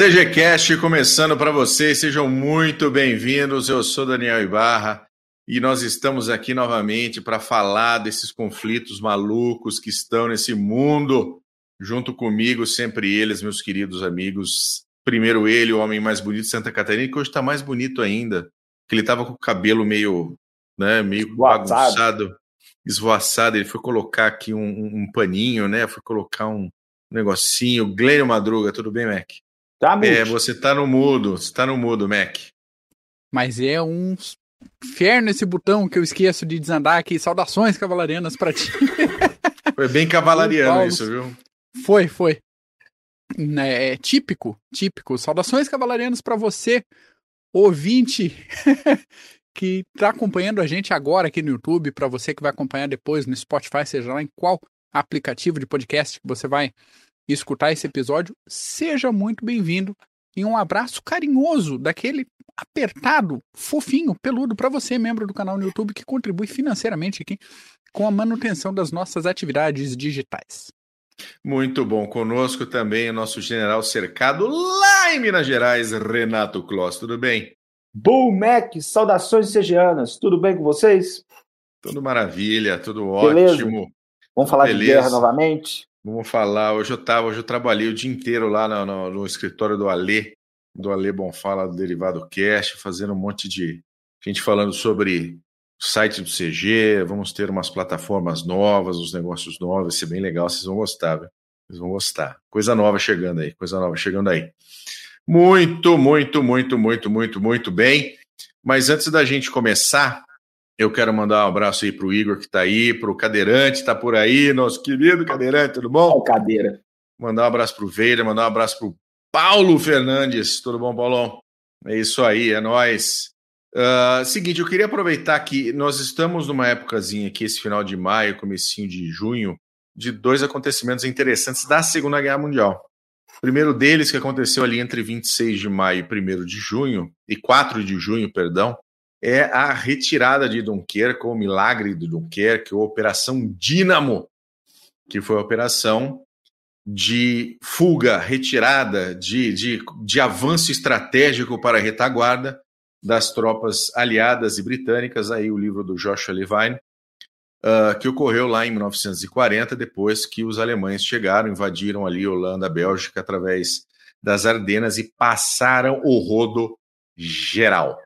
CGCast começando para vocês, sejam muito bem-vindos. Eu sou Daniel Ibarra e nós estamos aqui novamente para falar desses conflitos malucos que estão nesse mundo. Junto comigo, sempre eles, meus queridos amigos. Primeiro ele, o homem mais bonito de Santa Catarina, que hoje está mais bonito ainda, que ele estava com o cabelo meio, né, meio bagunçado, esvoaçado. Ele foi colocar aqui um, um, paninho, né? Foi colocar um negocinho. Glênio Madruga, tudo bem, Mac? Tá, é, você tá no mudo, você tá no mudo, Mac. Mas é um inferno esse botão que eu esqueço de desandar aqui. Saudações cavalarianas para ti. Foi bem cavalariano isso, viu? Foi, foi. É, é típico, típico. Saudações cavalarianas para você, ouvinte, que está acompanhando a gente agora aqui no YouTube, para você que vai acompanhar depois no Spotify, seja lá em qual aplicativo de podcast que você vai e escutar esse episódio, seja muito bem-vindo e um abraço carinhoso daquele apertado, fofinho, peludo para você, membro do canal no YouTube que contribui financeiramente aqui com a manutenção das nossas atividades digitais. Muito bom. Conosco também o nosso general cercado lá em Minas Gerais, Renato Kloss. Tudo bem? Bull Mac, saudações segianas. Tudo bem com vocês? Tudo maravilha, tudo Beleza. ótimo. Vamos falar Beleza. de guerra novamente? Vamos falar, hoje eu tava, hoje eu trabalhei o dia inteiro lá no, no, no escritório do Alê, do Alê Bonfala do Derivado Cast, fazendo um monte de gente falando sobre o site do CG, vamos ter umas plataformas novas, uns negócios novos, vai ser bem legal, vocês vão gostar, viu? Vocês vão gostar. Coisa nova chegando aí, coisa nova chegando aí. Muito, muito, muito, muito, muito, muito bem. Mas antes da gente começar, eu quero mandar um abraço aí para o Igor que está aí, para o Cadeirante, está por aí, nosso querido Cadeirante, tudo bom? Oh, cadeira. Mandar um abraço para o Veira, mandar um abraço para o Paulo Fernandes. Tudo bom, Paulão? É isso aí, é nós. Uh, seguinte, eu queria aproveitar que nós estamos numa épocazinha aqui, esse final de maio, comecinho de junho, de dois acontecimentos interessantes da Segunda Guerra Mundial. O primeiro deles, que aconteceu ali entre 26 de maio e 1 de junho, e 4 de junho, perdão, é a retirada de Dunkerque, o milagre de Dunkerque, ou Operação Dínamo, que foi a operação de fuga, retirada, de, de, de avanço estratégico para a retaguarda das tropas aliadas e britânicas, aí o livro do Joshua Levine, uh, que ocorreu lá em 1940, depois que os alemães chegaram, invadiram ali Holanda, Bélgica, através das Ardenas e passaram o rodo geral.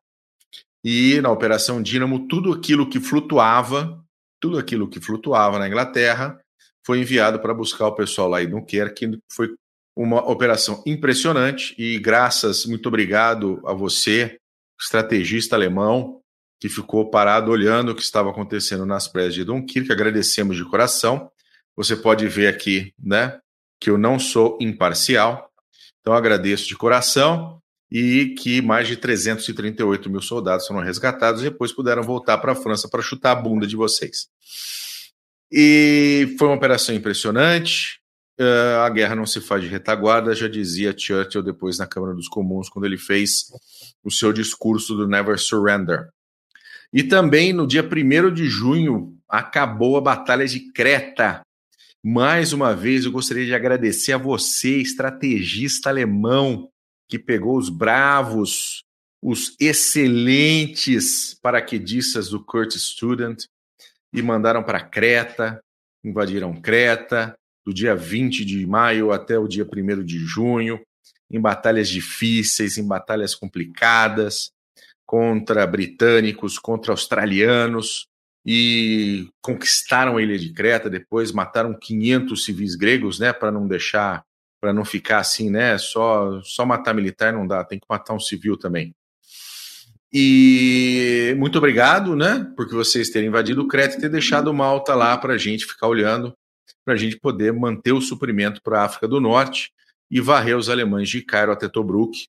E na Operação Dínamo, tudo aquilo que flutuava, tudo aquilo que flutuava na Inglaterra, foi enviado para buscar o pessoal lá em Dunkerque. Foi uma operação impressionante e graças, muito obrigado a você, estrategista alemão, que ficou parado olhando o que estava acontecendo nas praias de Dunkerque. Agradecemos de coração. Você pode ver aqui, né, que eu não sou imparcial. Então agradeço de coração e que mais de 338 mil soldados foram resgatados e depois puderam voltar para a França para chutar a bunda de vocês. E foi uma operação impressionante. Uh, a guerra não se faz de retaguarda, já dizia Churchill depois na Câmara dos Comuns, quando ele fez o seu discurso do Never Surrender. E também no dia 1 de junho acabou a Batalha de Creta. Mais uma vez eu gostaria de agradecer a você, estrategista alemão, que pegou os bravos, os excelentes paraquedistas do Curtis Student e mandaram para Creta, invadiram Creta, do dia 20 de maio até o dia 1 de junho, em batalhas difíceis, em batalhas complicadas, contra britânicos, contra australianos, e conquistaram a ilha de Creta, depois mataram 500 civis gregos, né, para não deixar para não ficar assim, né? Só, só matar militar não dá, tem que matar um civil também. E muito obrigado, né? Porque vocês terem invadido o Creta e ter deixado Malta lá para a gente ficar olhando, para a gente poder manter o suprimento para a África do Norte e varrer os alemães de Cairo até Tobruk.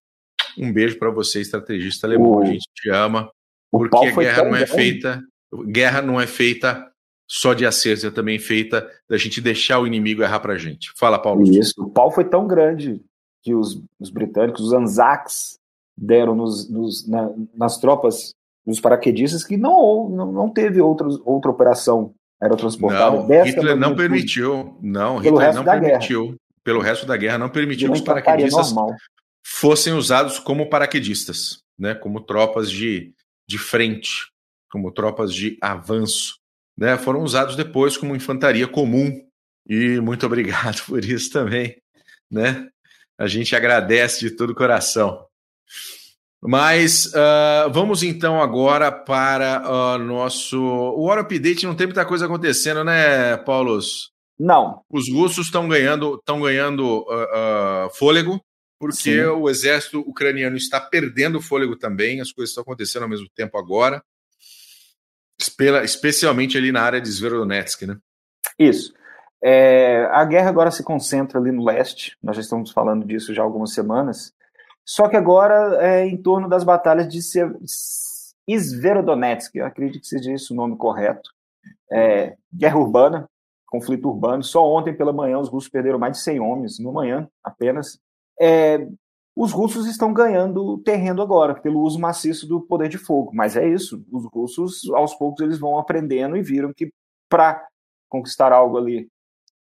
Um beijo para você, estrategista alemão. a gente te ama, porque a guerra não é feita, guerra não é feita só de acertos, é também feita da gente deixar o inimigo errar para a gente. Fala, Paulo. Isso, o pau foi tão grande que os, os britânicos, os Anzacs, deram nos, nos, na, nas tropas dos paraquedistas que não, não, não teve outros, outra operação aerotransportada. Não, Hitler não permitiu. Não, Hitler não permitiu. Guerra. Pelo resto da guerra, não permitiu os paraquedistas fossem usados como paraquedistas, né, como tropas de, de frente, como tropas de avanço. Né, foram usados depois como infantaria comum. E muito obrigado por isso também. Né? A gente agradece de todo o coração. Mas uh, vamos então agora para o uh, nosso. O War Update não tem muita coisa acontecendo, né, Paulos? Não. Os russos estão ganhando, estão ganhando uh, fôlego, porque Sim. o exército ucraniano está perdendo fôlego também. As coisas estão acontecendo ao mesmo tempo agora, especialmente ali na área de Sverodonetsk, né? Isso. É, a guerra agora se concentra ali no leste. Nós já estamos falando disso já há algumas semanas. Só que agora é em torno das batalhas de Sverodonetsk, eu acredito que seja esse o nome correto. É, guerra urbana, conflito urbano. Só ontem pela manhã os russos perderam mais de 100 homens, no manhã apenas. É, os russos estão ganhando terreno agora, pelo uso maciço do poder de fogo. Mas é isso, os russos, aos poucos, eles vão aprendendo e viram que para conquistar algo ali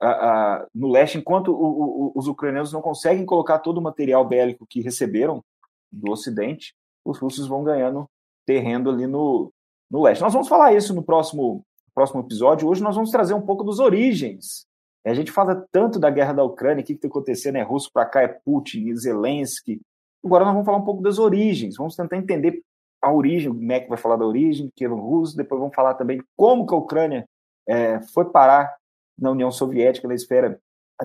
uh, no leste, enquanto o, o, os ucranianos não conseguem colocar todo o material bélico que receberam do Ocidente, os russos vão ganhando terreno ali no, no leste. Nós vamos falar isso no próximo, próximo episódio. Hoje nós vamos trazer um pouco das origens. A gente fala tanto da guerra da Ucrânia, o que está acontecendo, é russo para cá, é Putin, é Zelensky. Agora nós vamos falar um pouco das origens, vamos tentar entender a origem, o MEC vai falar da origem, que é no russo, depois vamos falar também como que a Ucrânia é, foi parar na União Soviética, na esfera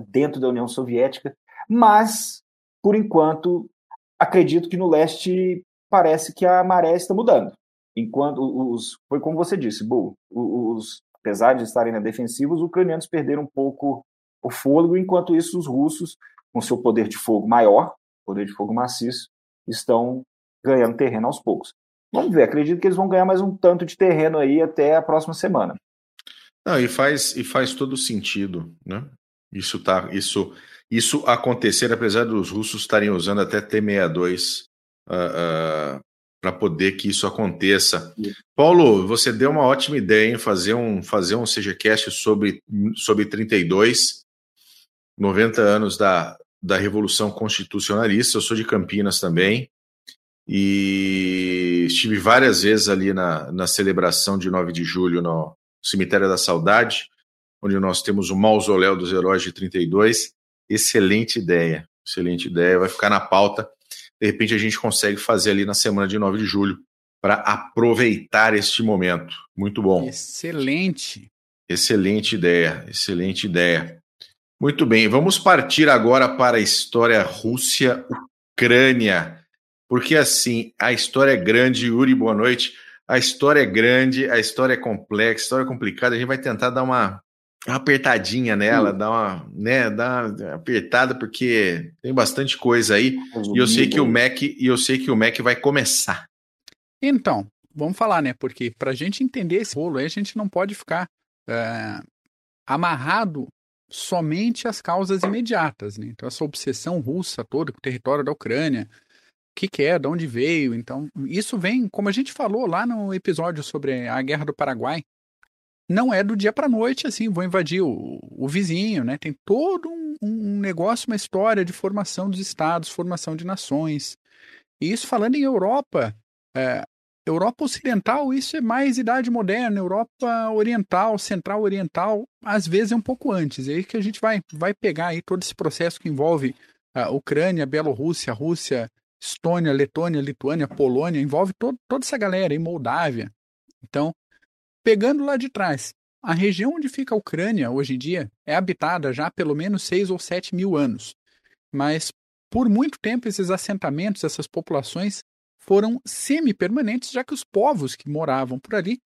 dentro da União Soviética, mas, por enquanto, acredito que no leste parece que a maré está mudando. Enquanto os. Foi como você disse, Bu, os, apesar de estarem na defensiva, os ucranianos perderam um pouco o fôlego, enquanto isso, os russos, com seu poder de fogo maior, poder de fogo maciço, estão ganhando terreno aos poucos. Vamos ver, acredito que eles vão ganhar mais um tanto de terreno aí até a próxima semana. Não, e faz, e faz todo sentido, né? Isso, tá, isso, isso acontecer, apesar dos russos estarem usando até T-62 uh, uh, para poder que isso aconteça. Paulo, você deu uma ótima ideia em fazer um, fazer um CGCast sobre, sobre 32, 90 anos da, da Revolução Constitucionalista. Eu sou de Campinas também e estive várias vezes ali na, na celebração de 9 de julho no, Cemitério da Saudade, onde nós temos o Mausoléu dos Heróis de 32. Excelente ideia, excelente ideia, vai ficar na pauta. De repente a gente consegue fazer ali na semana de 9 de julho para aproveitar este momento. Muito bom. Excelente. Excelente ideia, excelente ideia. Muito bem, vamos partir agora para a história Rússia-Ucrânia. Porque assim, a história é grande, Yuri, boa noite. A história é grande, a história é complexa, a história é complicada. A gente vai tentar dar uma, uma apertadinha nela, dar uma, né, dar uma apertada porque tem bastante coisa aí. E eu sei que o Mac e eu sei que o Mac vai começar. Então, vamos falar, né? Porque para a gente entender esse rolo aí, a gente não pode ficar é, amarrado somente às causas imediatas, né? Então essa obsessão russa toda com o território da Ucrânia, que, que é, de onde veio. Então, isso vem, como a gente falou lá no episódio sobre a Guerra do Paraguai, não é do dia para noite assim, vou invadir o, o vizinho, né? Tem todo um, um, negócio, uma história de formação dos estados, formação de nações. E isso falando em Europa, é, Europa Ocidental, isso é mais idade moderna, Europa Oriental, Central Oriental, às vezes é um pouco antes. É aí que a gente vai, vai pegar aí todo esse processo que envolve a Ucrânia, Bielorrússia, Rússia, Estônia, Letônia, Lituânia, Polônia, envolve todo, toda essa galera, em Moldávia. Então, pegando lá de trás, a região onde fica a Ucrânia hoje em dia é habitada já há pelo menos 6 ou 7 mil anos. Mas por muito tempo esses assentamentos, essas populações foram semi-permanentes, já que os povos que moravam por ali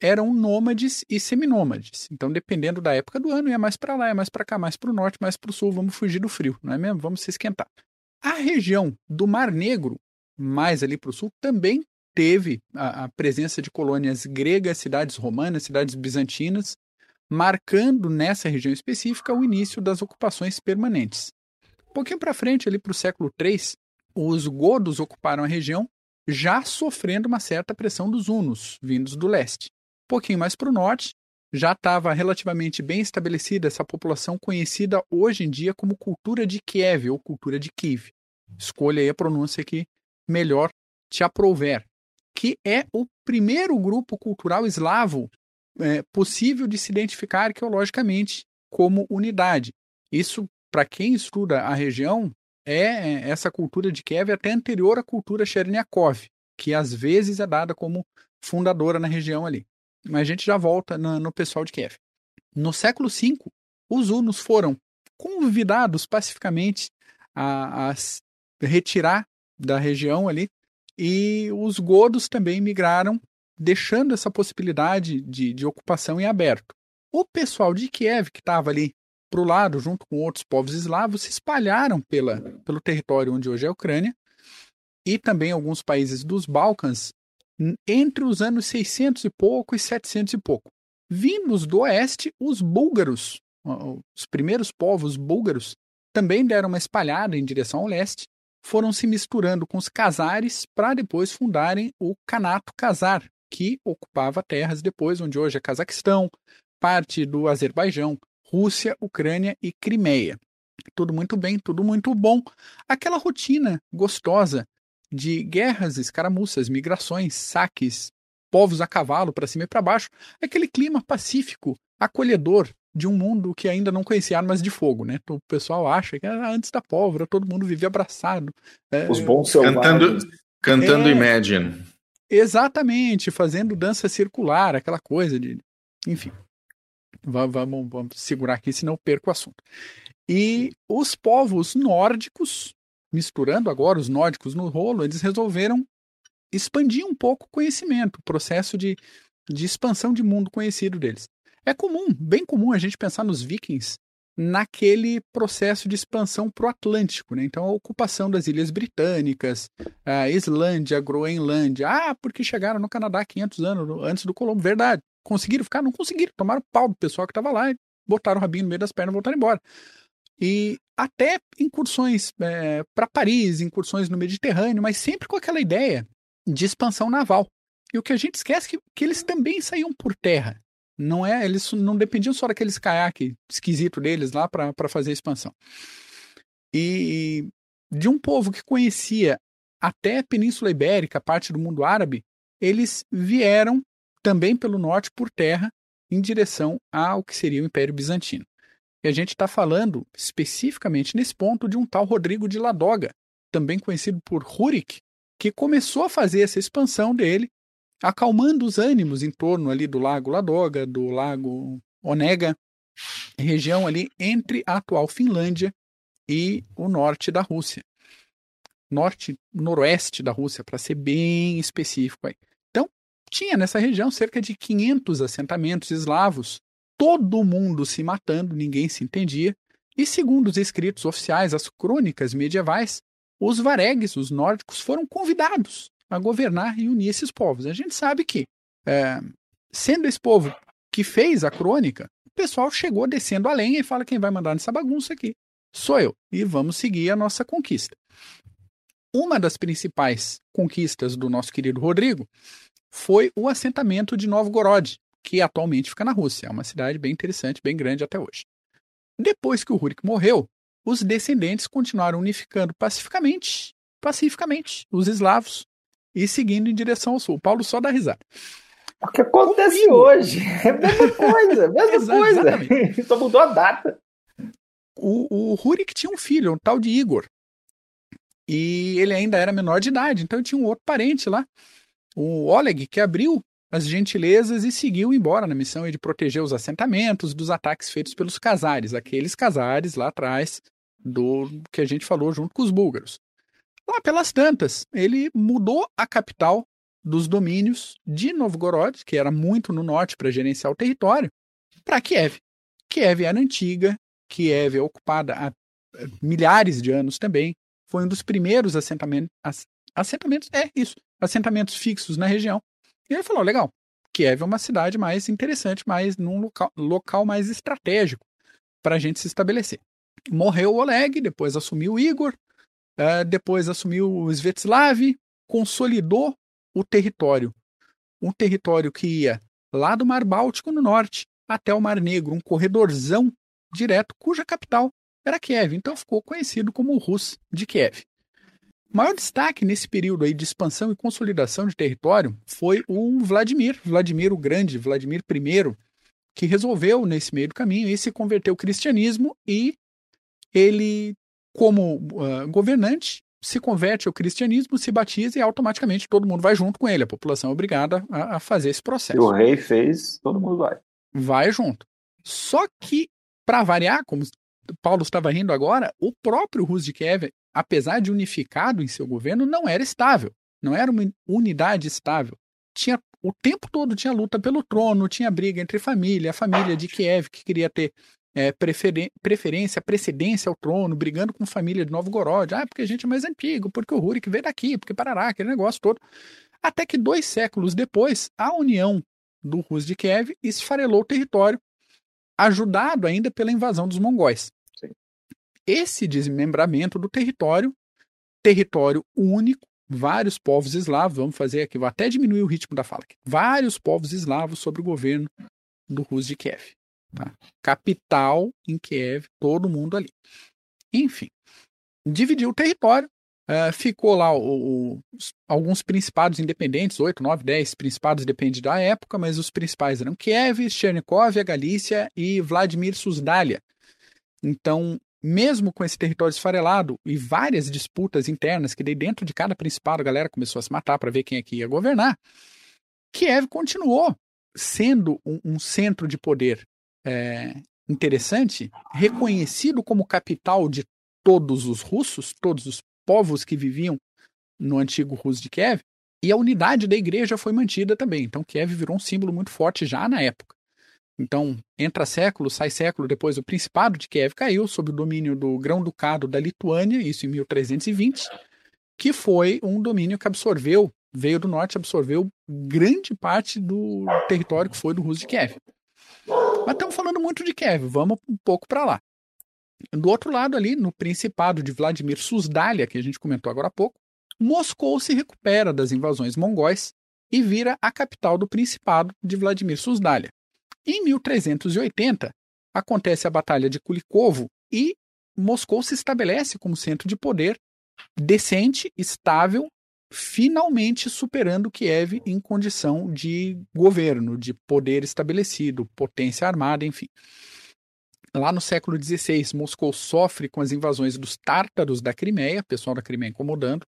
eram nômades e seminômades. Então, dependendo da época do ano, ia mais para lá, ia mais para cá, mais para o norte, mais para o sul, vamos fugir do frio, não é mesmo? Vamos se esquentar. A região do Mar Negro, mais ali para o sul, também teve a, a, presença de colônias gregas, cidades romanas, cidades bizantinas, marcando nessa região específica o início das ocupações permanentes. Um pouquinho para frente, ali para o século III, os godos ocuparam a região, já sofrendo uma certa pressão dos hunos, vindos do leste. Um pouquinho mais para o norte, já estava relativamente bem estabelecida essa população conhecida hoje em dia como cultura de Kiev ou cultura de Kiev. escolha aí a pronúncia que melhor te aprouver, que é o primeiro grupo cultural eslavo é, possível de se identificar arqueologicamente como unidade. Isso, para quem estuda a região, é, é essa cultura de Kiev é até anterior à cultura Cherniakov, que às vezes é dada como fundadora na região ali. Mas a gente já volta no, no pessoal de Kiev. No século V, os hunos foram convidados pacificamente a, a retirar da região ali e os godos também migraram, deixando essa possibilidade de, de ocupação em aberto. O pessoal de Kiev, que estava ali para o lado, junto com outros povos eslavos, se espalharam pela, pelo território onde hoje é a Ucrânia e também alguns países dos Balcãs entre os anos 600 e pouco e 700 e pouco. Vindos do oeste, os búlgaros, os primeiros povos búlgaros, também deram uma espalhada em direção ao leste, foram se misturando com os cazares para depois fundarem o Kanato Kazar, que ocupava terras depois onde hoje é Cazaquistão, parte do Azerbaijão, Rússia, Ucrânia e Crimeia. Tudo muito bem, tudo muito bom. Aquela rotina gostosa de guerras, escaramuças, migrações, saques, povos a cavalo para cima e para baixo, aquele clima pacífico, acolhedor de um mundo que ainda não conhecia armas de fogo, né? O pessoal acha que ah, antes da pólvora todo mundo vivia abraçado. É, Os bons selvagens. Cantando, cantando é, Imagine. Exatamente, fazendo dança circular, aquela coisa de... Enfim, vamos, vamos segurar aqui, senão eu perco o assunto. E os povos nórdicos, misturando agora os nórdicos no rolo, eles resolveram expandir um pouco o conhecimento, o processo de, de expansão de mundo conhecido deles. É comum, bem comum a gente pensar nos vikings naquele processo de expansão para o Atlântico, né? Então a ocupação das ilhas britânicas, a Islândia, a Groenlândia, ah, porque chegaram no Canadá 500 anos antes do Colombo, verdade. Conseguiram ficar? Não conseguiram, tomaram pau do pessoal que estava lá, botaram o rabinho no meio das pernas e voltaram embora. E até incursões é, para Paris, incursões no Mediterrâneo, mas sempre com aquela ideia de expansão naval. E o que a gente esquece é que, que eles também saíam por terra. Não é, eles não dependiam só daqueles caiaques esquisito deles lá para fazer a expansão. E de um povo que conhecia até a Península Ibérica, parte do mundo árabe, eles vieram também pelo norte por terra em direção ao que seria o Império Bizantino. E a gente está falando especificamente nesse ponto de um tal Rodrigo de Ladoga, também conhecido por Rurik, que começou a fazer essa expansão dele, acalmando os ânimos em torno ali do Lago Ladoga, do Lago Onega, região ali entre a atual Finlândia e o norte da Rússia. Norte, noroeste da Rússia, para ser bem específico aí. Então, tinha nessa região cerca de 500 assentamentos eslavos todo mundo se matando, ninguém se entendia. E segundo os escritos oficiais, as crônicas medievais, os varegues, os nórdicos, foram convidados a governar e unir esses povos. A gente sabe que, é, sendo esse povo que fez a crônica, o pessoal chegou descendo a lenha e fala: quem vai mandar nessa bagunça aqui sou eu. E vamos seguir a nossa conquista. Uma das principais conquistas do nosso querido Rodrigo foi o assentamento de Novgorod, que atualmente fica na Rússia. É uma cidade bem interessante, bem grande até hoje. Depois que o Rurik morreu, os descendentes continuaram unificando pacificamente, pacificamente, os eslavos e seguindo em direção ao sul. O Paulo só dá risada. O que acontece Comigo. hoje? É a mesma coisa, mesma coisa. Só mudou a data. O, o Rurik tinha um filho, um tal de Igor. E ele ainda era menor de idade, então tinha um outro parente lá, o Oleg, que abriu as gentilezas e seguiu embora na missão de proteger os assentamentos dos ataques feitos pelos casares, aqueles casares lá atrás do que a gente falou junto com os búlgaros. Lá pelas tantas, ele mudou a capital dos domínios de Novgorod, que era muito no norte para gerenciar o território, para Kiev. Kiev era antiga, Kiev é ocupada há eh, milhares de anos também, foi um dos primeiros assentamentos, assentamentos, é isso, assentamentos fixos na região, e ele falou: legal, Kiev é uma cidade mais interessante, mas num local, local mais estratégico para a gente se estabelecer. Morreu o Oleg, depois assumiu o Igor, uh, depois assumiu o Svetislav, consolidou o território. Um território que ia lá do Mar Báltico no norte até o Mar Negro, um corredorzão direto, cuja capital era Kiev. Então ficou conhecido como o Rus de Kiev. O maior destaque nesse período aí de expansão e consolidação de território foi o Vladimir, Vladimir o Grande, Vladimir I, que resolveu nesse meio do caminho e se converteu ao cristianismo e ele, como uh, governante, se converte ao cristianismo, se batiza e automaticamente todo mundo vai junto com ele. A população é obrigada a, a fazer esse processo. E o rei fez, todo mundo vai. Vai junto. Só que, para variar, como Paulo estava rindo agora, o próprio Rus de Kiev apesar de unificado em seu governo, não era estável, não era uma unidade estável. Tinha o tempo todo tinha luta pelo trono, tinha briga entre família, a família de Kiev que queria ter é, preferência, precedência ao trono, brigando com família de Novgorod. Ah, porque a gente é mais antigo, porque o Rurik veio daqui, porque Parará, aquele negócio todo. Até que dois séculos depois, a união do Rus de Kiev esfarelou o território, ajudado ainda pela invasão dos mongóis esse desmembramento do território, território único, vários povos eslavos, vamos fazer aqui, vou até diminuir o ritmo da fala aqui, vários povos eslavos sob o governo do Rus de Kiev. Tá? Capital em Kiev, todo mundo ali. Enfim, dividiu o território, uh, ficou lá o, o, alguns principados independentes, 8, 9, 10 principados, depende da época, mas os principais eram Kiev, Chernikov, a Galícia e Vladimir Susdalia. Então, mesmo com esse território esfarelado e várias disputas internas, que daí dentro de cada principado a galera começou a se matar para ver quem é que ia governar, Kiev continuou sendo um, um centro de poder é, interessante, reconhecido como capital de todos os russos, todos os povos que viviam no antigo Rus de Kiev, e a unidade da igreja foi mantida também. Então Kiev virou um símbolo muito forte já na época. Então, entra século, sai século depois, o Principado de Kiev caiu sob o domínio do Grão-Ducado da Lituânia, isso em 1320, que foi um domínio que absorveu, veio do norte, absorveu grande parte do território que foi do Rus de Kiev. Mas estamos falando muito de Kiev, vamos um pouco para lá. Do outro lado ali, no Principado de Vladimir Susdalia, que a gente comentou agora há pouco, Moscou se recupera das invasões mongóis e vira a capital do Principado de Vladimir Susdalia. Em 1380, acontece a Batalha de Kulikovo e Moscou se estabelece como centro de poder decente, estável, finalmente superando Kiev em condição de governo, de poder estabelecido, potência armada, enfim. Lá no século XVI, Moscou sofre com as invasões dos tártaros da Crimeia, pessoal da Crimeia incomodando.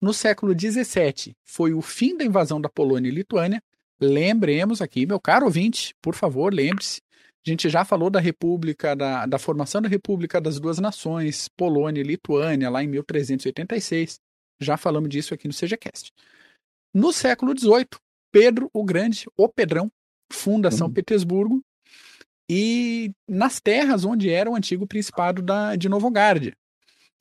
No século XVII, foi o fim da invasão da Polônia e Lituânia, Lembremos aqui, meu caro ouvinte, por favor, lembre-se. A gente já falou da República, da, da formação da República das Duas Nações, Polônia e Lituânia, lá em 1386. Já falamos disso aqui no CGCast. No século XVIII, Pedro o Grande, o Pedrão, funda São uhum. Petersburgo, e nas terras onde era o antigo principado da, de Novogárdia.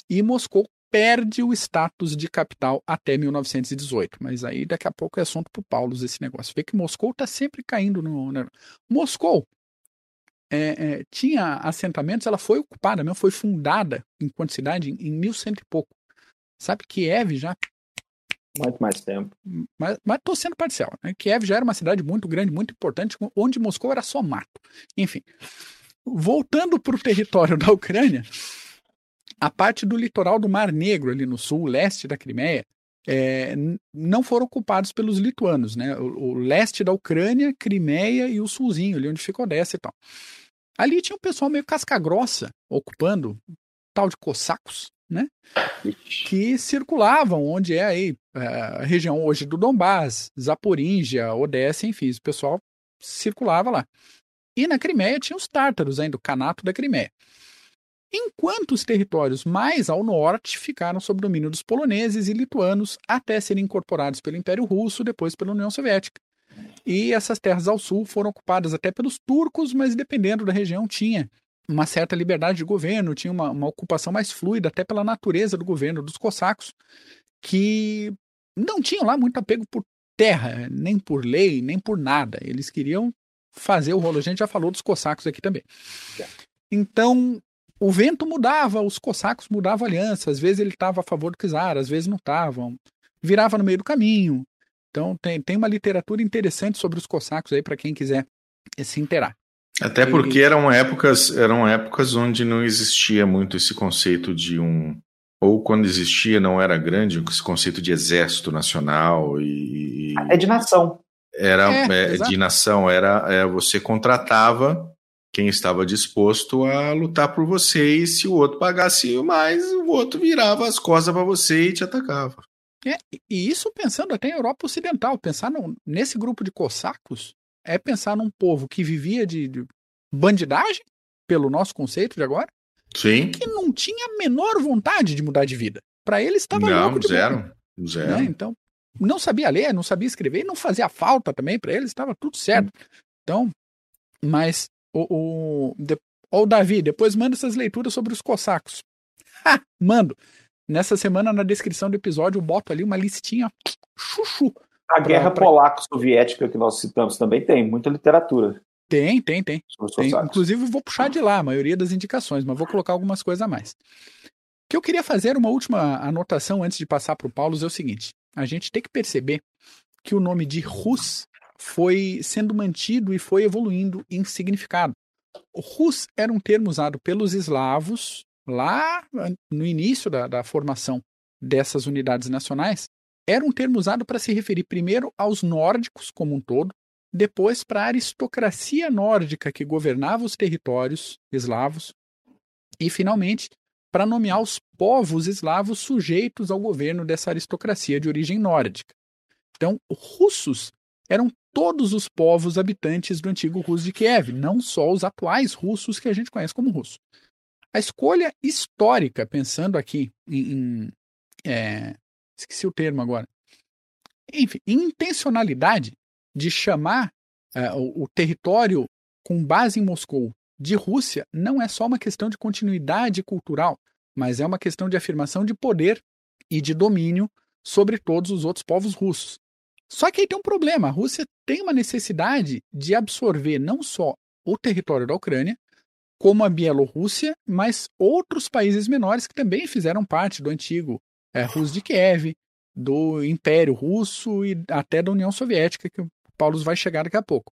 E Moscou perde o status de capital até 1918. Mas aí daqui a pouco é assunto para o Paulo esse negócio. Vê que Moscou está sempre caindo no. Né? Moscou é, é, tinha assentamentos, ela foi ocupada mesmo, foi fundada enquanto cidade em, em 1100 e pouco. Sabe, Kiev já. Muito mais tempo. Mas estou sendo parcial. Né? Kiev já era uma cidade muito grande, muito importante, onde Moscou era só mato. Enfim. Voltando para o território da Ucrânia, a parte do litoral do Mar Negro, ali no sul, leste da Crimeia, é, não foram ocupados pelos lituanos, né? O, o, leste da Ucrânia, Crimeia e o sulzinho, ali onde ficou Odessa e tal. Ali tinha um pessoal meio casca-grossa ocupando tal de cossacos, né? Que circulavam onde é aí é, a região hoje do Donbás, Zaporígia, Odessa, enfim, o pessoal circulava lá. E na Crimeia tinha os tártaros ainda, o canato da Crimeia enquanto os territórios mais ao norte ficaram sob domínio dos poloneses e lituanos até serem incorporados pelo Império Russo, depois pela União Soviética. E essas terras ao sul foram ocupadas até pelos turcos, mas dependendo da região tinha uma certa liberdade de governo, tinha uma, uma ocupação mais fluida, até pela natureza do governo dos cossacos, que não tinham lá muito apego por terra, nem por lei, nem por nada. Eles queriam fazer o rolo. A gente já falou dos cossacos aqui também. Então, o vento mudava, os cossacos mudavam a aliança, às vezes ele estava a favor do czar, às vezes não estavam, virava no meio do caminho. Então tem, tem uma literatura interessante sobre os cossacos aí para quem quiser se inteirar. Até porque eram épocas, eram épocas onde não existia muito esse conceito de um ou quando existia não era grande esse conceito de exército nacional e é de nação. Era é, é, de nação era é, você contratava quem estava disposto a lutar por você e se o outro pagasse mais o outro virava as costas para você e te atacava. É, e isso pensando até em Europa Ocidental pensar no, nesse grupo de cossacos é pensar num povo que vivia de, de bandidagem pelo nosso conceito de agora Sim. que não tinha a menor vontade de mudar de vida. Para ele estava não, louco de zero, boa, zero. Né? Então, não sabia ler, não sabia escrever, não fazia falta também para ele, estava tudo certo. Hum. Então, mas o, o, de, o Davi, depois manda essas leituras sobre os cossacos. Ha, mando. Nessa semana, na descrição do episódio, eu boto ali uma listinha chuchu. A guerra pra... polaco-soviética que nós citamos também tem muita literatura. Tem, tem, tem. tem. Inclusive, vou puxar de lá a maioria das indicações, mas vou colocar algumas coisas a mais. O que eu queria fazer, uma última anotação antes de passar para o Paulo, é o seguinte: a gente tem que perceber que o nome de Rus foi sendo mantido e foi evoluindo em significado. O Rus era um termo usado pelos eslavos lá no início da, da formação dessas unidades nacionais. Era um termo usado para se referir primeiro aos nórdicos como um todo, depois para a aristocracia nórdica que governava os territórios eslavos, e finalmente para nomear os povos eslavos sujeitos ao governo dessa aristocracia de origem nórdica. Então, russos eram todos os povos habitantes do antigo Rus de Kiev, não só os atuais russos que a gente conhece como russo. A escolha histórica, pensando aqui em. em é, esqueci o termo agora. Enfim, intencionalidade de chamar uh, o, o território com base em Moscou de Rússia não é só uma questão de continuidade cultural, mas é uma questão de afirmação de poder e de domínio sobre todos os outros povos russos. Só que aí tem um problema: a Rússia tem uma necessidade de absorver não só o território da Ucrânia, como a Bielorrússia, mas outros países menores que também fizeram parte do antigo é, Rus de Kiev, do Império Russo e até da União Soviética, que Paulo vai chegar daqui a pouco.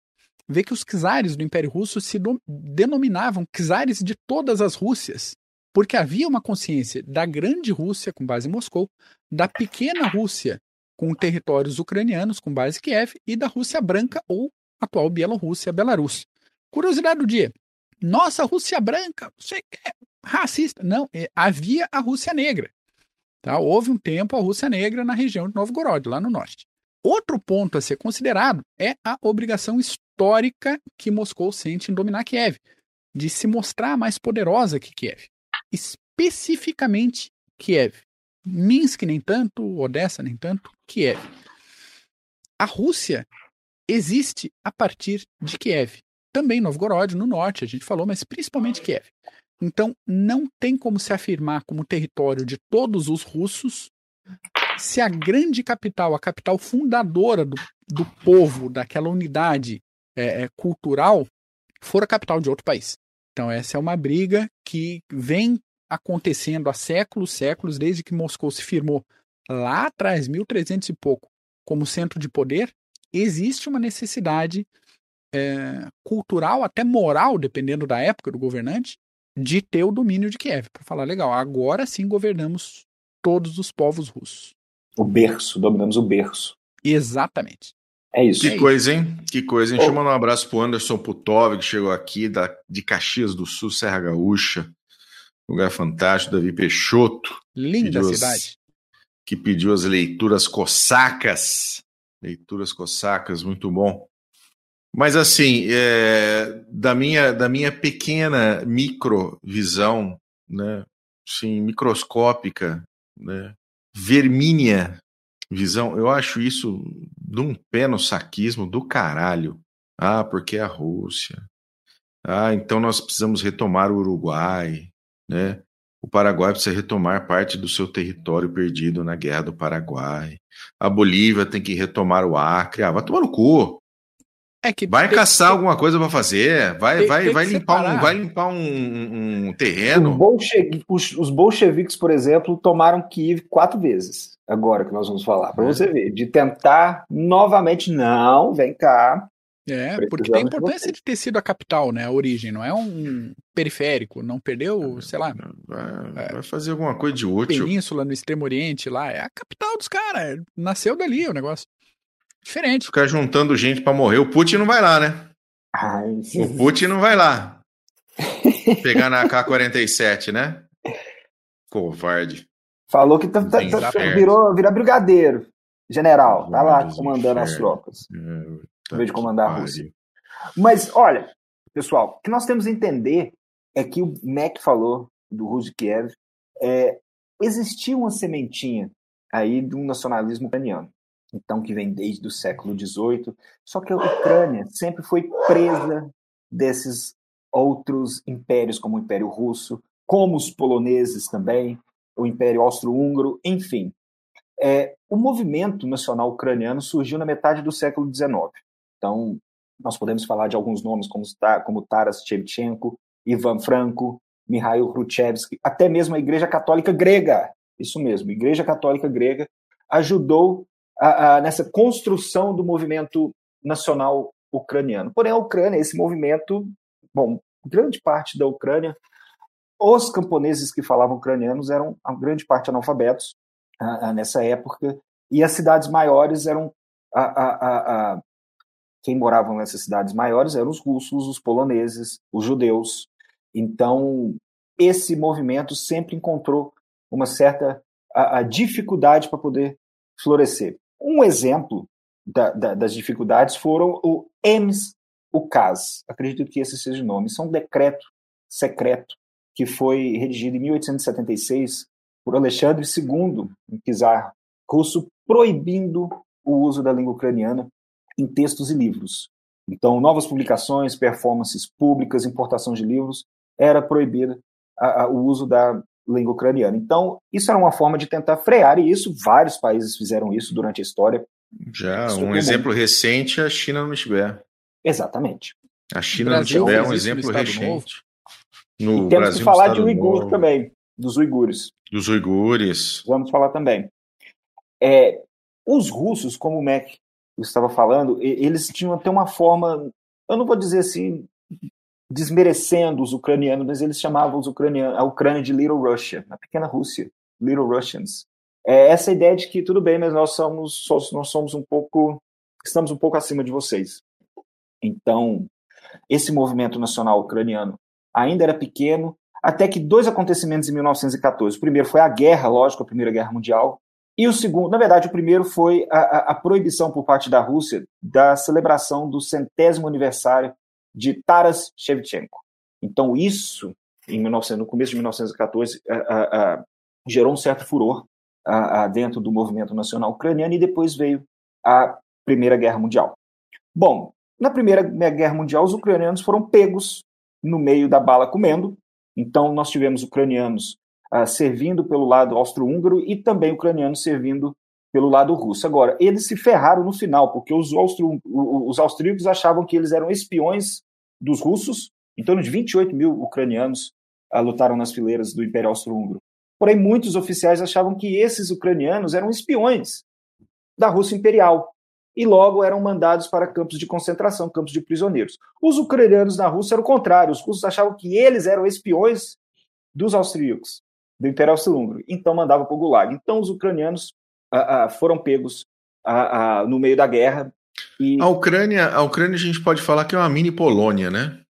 Vê que os czares do Império Russo se denominavam czares de todas as Rússias, porque havia uma consciência da grande Rússia, com base em Moscou, da pequena Rússia, com territórios ucranianos, com base em Kiev, e da Rússia branca, ou atual Bielorrússia, Belarus. Curiosidade do dia. Nossa, Rússia branca, você é racista. Não, é, havia a Rússia negra. Tá? Houve um tempo a Rússia negra na região de Novgorod, lá no norte. Outro ponto a ser considerado é a obrigação histórica que Moscou sente em dominar Kiev, de se mostrar mais poderosa que Kiev. Especificamente Kiev. Minsk nem tanto, Odessa nem tanto, Kiev. A Rússia existe a partir de Kiev. Também Novgorod, no norte, a gente falou, mas principalmente Kiev. Então, não tem como se afirmar como território de todos os russos se a grande capital, a capital fundadora do, do povo, daquela unidade é, é, cultural, for a capital de outro país. Então, essa é uma briga que vem acontecendo há séculos, séculos, desde que Moscou se firmou lá atrás, 1300 e pouco, como centro de poder. Existe uma necessidade é, cultural, até moral, dependendo da época do governante, de ter o domínio de Kiev, para falar legal. Agora sim governamos todos os povos russos. O berço, dominamos o berço. Exatamente. É isso. Que é coisa, isso. hein? Que coisa, hein? Oh. Deixa eu mandar um abraço pro Anderson Putov, que chegou aqui da, de Caxias do Sul, Serra Gaúcha. Lugar fantástico, Davi Peixoto. Linda cidade. As, que pediu as leituras cossacas. Leituras cossacas, muito bom. Mas assim, é, da, minha, da minha pequena microvisão, né, sim, microscópica, né, vermínea visão, eu acho isso de um pé no saquismo do caralho. Ah, porque é a Rússia. Ah, então nós precisamos retomar o Uruguai, né? O Paraguai precisa retomar parte do seu território perdido na Guerra do Paraguai. A Bolívia tem que retomar o Acre. Ah, vai tomar no cu. É que vai caçar alguma coisa para fazer, vai, tem, vai, tem vai, limpar um, vai limpar um, um terreno. Os, bolche, os, os, bolcheviques, por exemplo, tomaram Kiev quatro vezes. Agora que nós vamos falar, para é. você ver, de tentar novamente, não, vem cá. É, porque tem a importância de ter sido a capital, né? A origem, não é um periférico, não perdeu, sei lá. Vai, é, vai fazer alguma coisa de útil. Península no Extremo Oriente lá, é a capital dos caras. Nasceu dali o negócio. Diferente. Ficar juntando gente para morrer. O Putin não vai lá, né? Ai, o Putin não vai lá. Pegar na AK-47, né? Covarde. Falou que tá, tá, tá, virou, virou brigadeiro. General, tá lá comandando as tropas. É, em vez de comandar a Rússia. Mas, olha, pessoal, o que nós temos a entender é que o Mac falou do Rus Kiev, é, existia uma sementinha aí de um nacionalismo ucraniano, então que vem desde o século XVIII, só que a Ucrânia sempre foi presa desses outros impérios, como o Império Russo, como os poloneses também, o Império Austro-Húngaro, enfim. É, o movimento nacional ucraniano surgiu na metade do século XIX. Então, nós podemos falar de alguns nomes como, como Taras Shevchenko, Ivan Franco, Mikhail Khrushchevsky, até mesmo a Igreja Católica Grega, isso mesmo, Igreja Católica Grega ajudou a, a, nessa construção do movimento nacional ucraniano. Porém, a Ucrânia, esse movimento, bom, grande parte da Ucrânia, os camponeses que falavam ucranianos eram a grande parte analfabetos nessa época, e as cidades maiores eram a, quem moravam nessas cidades maiores eram os russos, os poloneses, os judeus. Então, esse movimento sempre encontrou uma certa a, a dificuldade para poder florescer. Um exemplo da, da, das dificuldades foram o EMS UCAS, acredito que esse seja o nome, é um decreto secreto que foi redigido em 1876 por Alexandre II, um czar russo, proibindo o uso da língua ucraniana em textos e livros. Então, novas publicações, performances públicas, importação de livros, era proibida o uso da língua ucraniana. Então, isso era uma forma de tentar frear, e isso, vários países fizeram isso durante a história. Já, isso um exemplo recente é a China no Tibete. Exatamente. A China no Tibete é um exemplo recente. No e temos Brasil, que falar de uigur Novo. também, dos uigures. Dos uigures. Vamos falar também. É, os russos, como o Mac estava falando, eles tinham até uma forma, eu não vou dizer assim, desmerecendo os ucranianos, mas eles chamavam os ucranianos, a Ucrânia de Little Russia, a pequena Rússia, Little Russians. É essa ideia de que tudo bem, mas nós somos, nós somos um pouco, estamos um pouco acima de vocês. Então, esse movimento nacional ucraniano ainda era pequeno, até que dois acontecimentos em 1914. O primeiro foi a guerra, lógico, a Primeira Guerra Mundial, e o segundo, na verdade, o primeiro foi a, a, a, proibição por parte da Rússia da celebração do centésimo aniversário de Taras Shevchenko. Então, isso, em 19, no começo de 1914, a, gerou um certo furor dentro do movimento nacional ucraniano e depois veio a Primeira Guerra Mundial. Bom, na Primeira Guerra Mundial, os ucranianos foram pegos no meio da bala comendo. Então, nós tivemos ucranianos uh, servindo pelo lado austro-húngaro e também ucranianos servindo pelo lado russo. Agora, eles se ferraram no final, porque os, austro, os austríacos achavam que eles eram espiões dos russos, em torno de 28 mil ucranianos uh, lutaram nas fileiras do Império Austro-Húngaro. Porém, muitos oficiais achavam que esses ucranianos eram espiões da Rússia Imperial e logo eram mandados para campos de concentração, campos de prisioneiros. Os ucranianos na Rússia eram o contrário, os russos achavam que eles eram espiões dos austríacos do Império Austro-Húngaro. Então mandava para o Gulag. Então os ucranianos ah, foram pegos no meio da guerra. E... A Ucrânia, a Ucrânia a gente pode falar que é uma mini Polônia, né?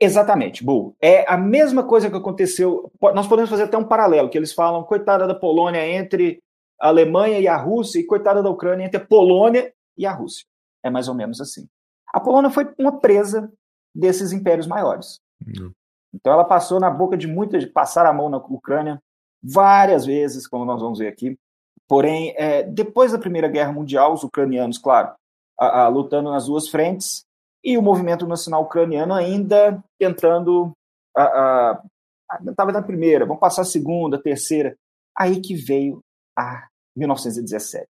Exatamente, Bu. É a mesma coisa que aconteceu. Nós podemos fazer até um paralelo, que eles falam, coitada da Polônia entre a Alemanha e a Rússia, e coitada da Ucrânia entre a Polônia e a Rússia. É mais ou menos assim. A Polônia foi uma presa desses impérios maiores. Uhum. Então ela passou na boca de muitas, passar a mão na Ucrânia várias vezes, como nós vamos ver aqui. Porém, é, depois da Primeira Guerra Mundial, os ucranianos, claro, a, a, lutando nas duas frentes, e o movimento nacional ucraniano ainda tentando. Estava na primeira, vamos passar a segunda, a terceira. Aí que veio a 1917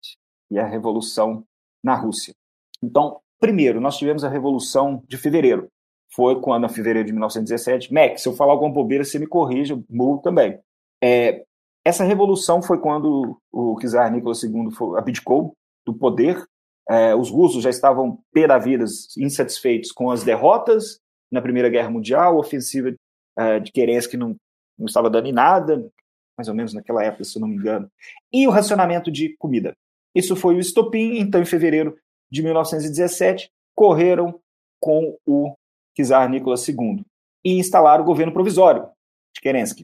e a Revolução na Rússia. Então, primeiro, nós tivemos a Revolução de Fevereiro, foi quando, em fevereiro de 1917, Mac, se eu falar alguma bobeira, você me corrija, Mu também. É, essa revolução foi quando o czar Nicolas II abdicou do poder É, os russos já estavam pé da vida, insatisfeitos com as derrotas na Primeira Guerra Mundial, ofensiva é, de Kerensky não, não estava dando em nada, mais ou menos naquela época, se eu não me engano, e o racionamento de comida. Isso foi o estopim, então em fevereiro de 1917, correram com o czar Nicolas II e instalaram o governo provisório de Kerensky.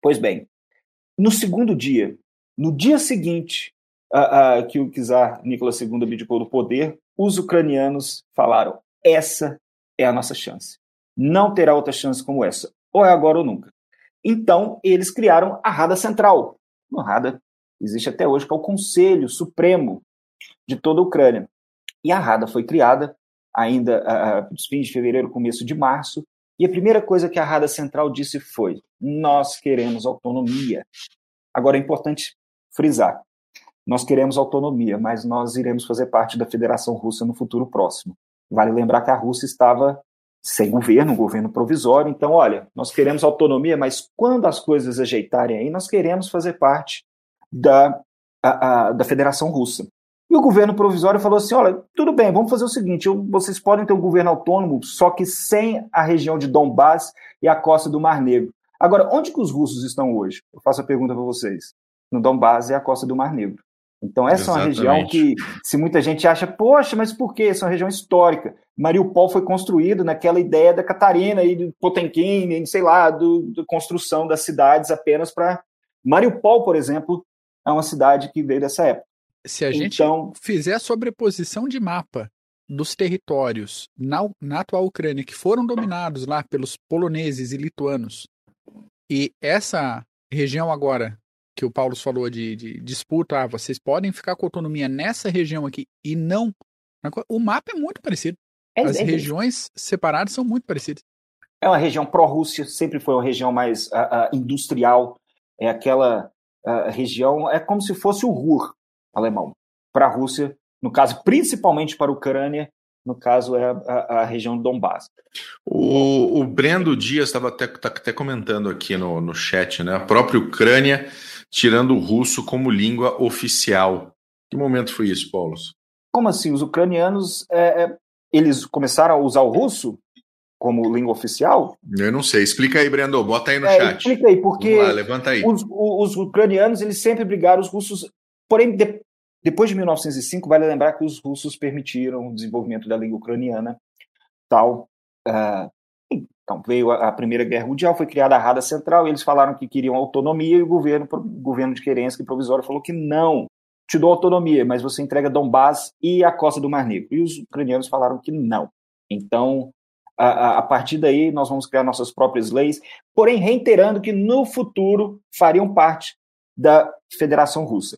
Pois bem, no segundo dia, no dia seguinte uh, uh, que o czar Nicolas II abdicou do poder, os ucranianos falaram: essa é a nossa chance. Não terá outra chance como essa. Ou é agora ou nunca. Então, eles criaram a Rada Central. A Rada existe até hoje, que é o Conselho Supremo de toda a Ucrânia. E a Rada foi criada ainda uh, nos fins de fevereiro, começo de março, e a primeira coisa que a Rada Central disse foi: nós queremos autonomia. Agora é importante frisar: nós queremos autonomia, mas nós iremos fazer parte da Federação Russa no futuro próximo. Vale lembrar que a Rússia estava sem governo, um governo provisório. Então, olha, nós queremos autonomia, mas quando as coisas ajeitarem aí, nós queremos fazer parte da, a, a, da Federação Russa. E o governo provisório falou assim: olha, tudo bem, vamos fazer o seguinte: eu, vocês podem ter um governo autônomo, só que sem a região de Donbass e a costa do Mar Negro. Agora, onde que os russos estão hoje? Eu faço a pergunta para vocês. No Donbass e a costa do Mar Negro. Então, essa Exatamente. é uma região que, se muita gente acha, poxa, mas por quê? Essa é uma região histórica. Mariupol foi construído naquela ideia da Catarina e do Potemkin, sei lá, do, da construção das cidades apenas para. Mariupol, por exemplo, é uma cidade que veio dessa época. Se a gente então, fizer a sobreposição de mapa dos territórios na, na atual Ucrânia que foram dominados lá pelos poloneses e lituanos, e essa região agora que o Paulo falou de, de disputa, ah, vocês podem ficar com autonomia nessa região aqui e não. O mapa é muito parecido. É, As é, regiões separadas são muito parecidas. É uma região pró-Rússia, sempre foi uma região mais uh, uh, industrial. É aquela uh, região, é como se fosse o Ruhr alemão para a Rússia, no caso, principalmente para a Ucrânia, no caso é a, a região do Donbass. O, o Brendo Dias estava até, tá até comentando aqui no, no chat, né? A própria Ucrânia tirando o russo como língua oficial. Que momento foi isso, Paulo? Como assim? Os ucranianos, é, é, eles começaram a usar o russo como língua oficial? Eu não sei. Explica aí, Brendo. Bota aí no é, chat. Explica aí, porque lá, levanta aí. Os, os, ucranianos eles sempre brigaram os russos. Porém, de, depois de 1905, vale lembrar que os russos permitiram o desenvolvimento da língua ucraniana, tal. Uh, então, veio a, a, Primeira Guerra Mundial, foi criada a Rada Central, eles falaram que queriam autonomia, e o governo, o governo de Kerensky provisório falou que não, te dou autonomia, mas você entrega Donbass e a costa do Mar Negro. E os ucranianos falaram que não. Então, a, a, partir daí, nós vamos criar nossas próprias leis, porém reiterando que no futuro fariam parte da Federação Russa.